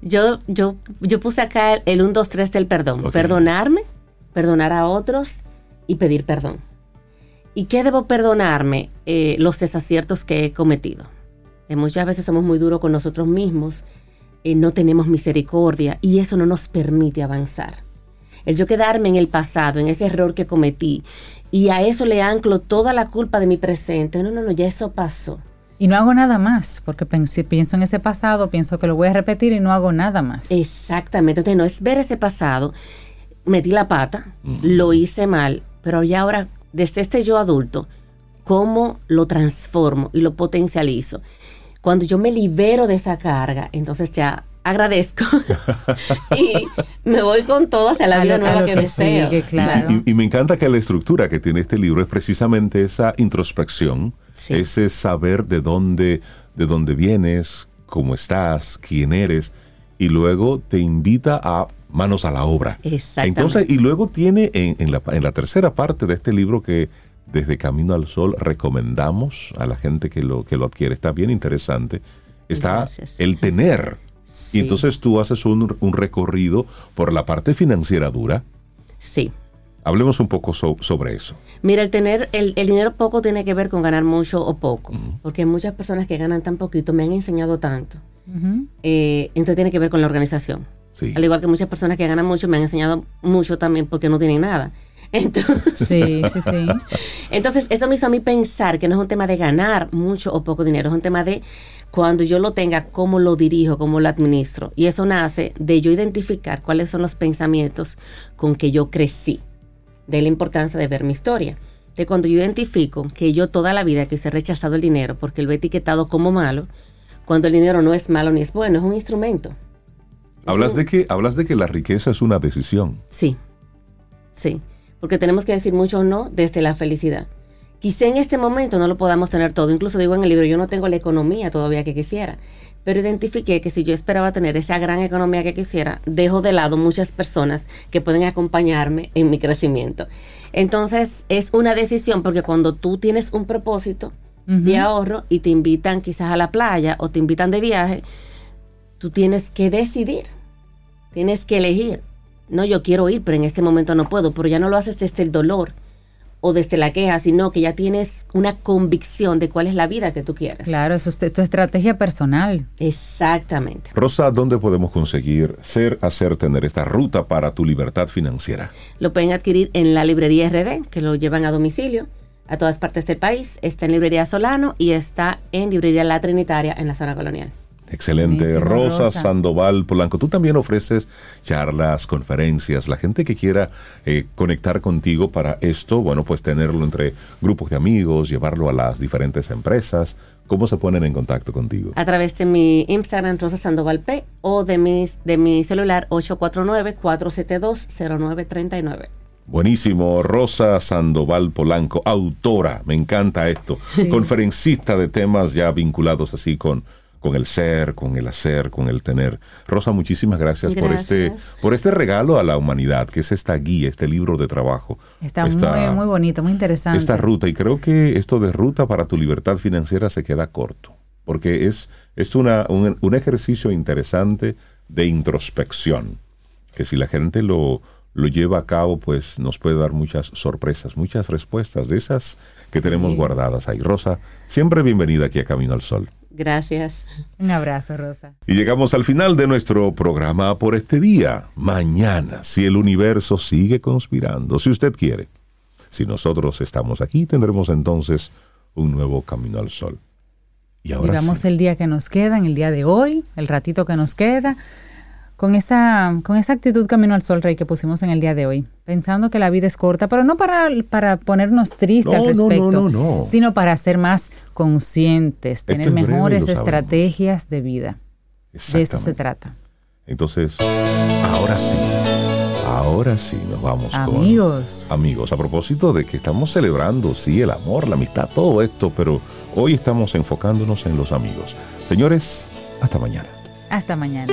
Yo, yo, yo puse acá el 1, 2, 3 del perdón. Perdonarme, perdonar a otros y pedir perdón. ¿Y qué debo perdonarme? Eh, los desaciertos que he cometido. Eh, muchas veces somos muy duros con nosotros mismos, eh, no tenemos misericordia y eso no nos permite avanzar. El yo quedarme en el pasado, en ese error que cometí, y a eso le anclo toda la culpa de mi presente. No, no, no, ya eso pasó. Y no hago nada más, porque pienso en ese pasado, pienso que lo voy a repetir y no hago nada más. Exactamente, entonces no es ver ese pasado, metí la pata, lo hice mal, pero ya ahora, desde este yo adulto, ¿cómo lo transformo y lo potencializo? Cuando yo me libero de esa carga, entonces ya agradezco *laughs* *laughs* y me voy con todo hacia la vida nueva que, deseo. y, me encanta que la estructura que tiene este libro es precisamente esa introspección ese saber de dónde, de dónde vienes, cómo estás, quién eres, y luego te invita a manos a la obra. Exactamente. Entonces, y luego tiene en, la, en la tercera parte de este libro que desde Camino al Sol recomendamos a la gente que lo, que lo adquiere. Está bien interesante. Está el tener. *laughs* Y entonces tú haces un, un, recorrido por la parte financiera dura. Sí. Hablemos un poco sobre eso. Mira, el tener el, dinero poco tiene que ver con ganar mucho o poco, porque muchas personas que ganan tan poquito me han enseñado tanto. Eh, entonces tiene que ver con la organización. Al igual que muchas personas que ganan mucho me han enseñado mucho también porque no tienen nada. *laughs* Entonces, sí, sí, sí. *laughs* Entonces, eso me hizo a mí pensar que no es un tema de ganar mucho o poco dinero, es un tema de cuando yo lo tenga, cómo lo dirijo, cómo lo administro. Y eso nace de yo identificar cuáles son los pensamientos con que yo crecí de la importancia de ver mi historia. De cuando yo identifico que yo toda la vida que he rechazado el dinero porque lo he etiquetado como malo, cuando el dinero no es malo ni es bueno, es un instrumento. Hablas, de que, hablas de que la riqueza es una decisión. Sí, sí, porque tenemos que decir mucho no desde la felicidad. Quizá en este momento no lo podamos tener todo, incluso digo en el libro, yo no tengo la economía todavía que quisiera, pero identifiqué que si yo esperaba tener esa gran economía que quisiera, dejo de lado muchas personas que pueden acompañarme en mi crecimiento. Entonces es una decisión porque cuando tú tienes un propósito de ahorro y te invitan quizás a la playa o te invitan de viaje, tú tienes que decidir, tienes que elegir. No, yo quiero ir, pero en este momento no puedo, pero ya no lo haces desde el dolor, o desde la queja, sino que ya tienes una convicción de cuál es la vida que tú quieres. Claro, eso es tu estrategia personal. Exactamente. Rosa, ¿dónde podemos conseguir ser, hacer, tener esta ruta para tu libertad financiera? Lo pueden adquirir en la librería RD, que lo llevan a domicilio a todas partes del país. Está en librería Solano y está en librería La Trinitaria en la zona colonial. Excelente. Rosa, Sandoval Polanco, tú también ofreces charlas, conferencias, la gente que quiera eh, conectar contigo para esto, bueno, pues tenerlo entre grupos de amigos, llevarlo a las diferentes empresas. ¿Cómo se ponen en contacto contigo? A través de mi Instagram, Rosa Sandoval P, o de mi, de mi celular 849-472-0939. Buenísimo, Rosa Sandoval Polanco, autora, me encanta esto, conferencista de temas ya vinculados así con, con el ser, con el hacer, con el tener. Rosa, muchísimas gracias, por este por este regalo a la humanidad, que es esta guía, este libro de trabajo. Está muy, muy bonito, muy interesante. Esta ruta, y creo que esto de ruta para tu libertad financiera se queda corto, porque es, es una, un, un ejercicio interesante de introspección, que si la gente lo, lo lleva a cabo, pues nos puede dar muchas sorpresas, muchas respuestas de esas que tenemos guardadas ahí. Rosa, siempre bienvenida aquí a Camino al Sol. Gracias. Un abrazo, Rosa. Y llegamos al final de nuestro programa por este día. Mañana, si el universo sigue conspirando, si usted quiere, si nosotros estamos aquí, tendremos entonces un nuevo camino al sol. Y ahora el día que nos queda, en el día de hoy, el ratito que nos queda, con esa, con esa actitud camino al sol, Rey, que pusimos en el día de hoy, pensando que la vida es corta, pero no para, para ponernos tristes al respecto, sino para ser más conscientes, tener mejores estrategias de vida. De eso se trata. Entonces, ahora sí, ahora sí nos vamos amigos. con amigos. A propósito de que estamos celebrando, sí, el amor, la amistad, todo esto, pero hoy estamos enfocándonos en los amigos. Señores, hasta mañana. Hasta mañana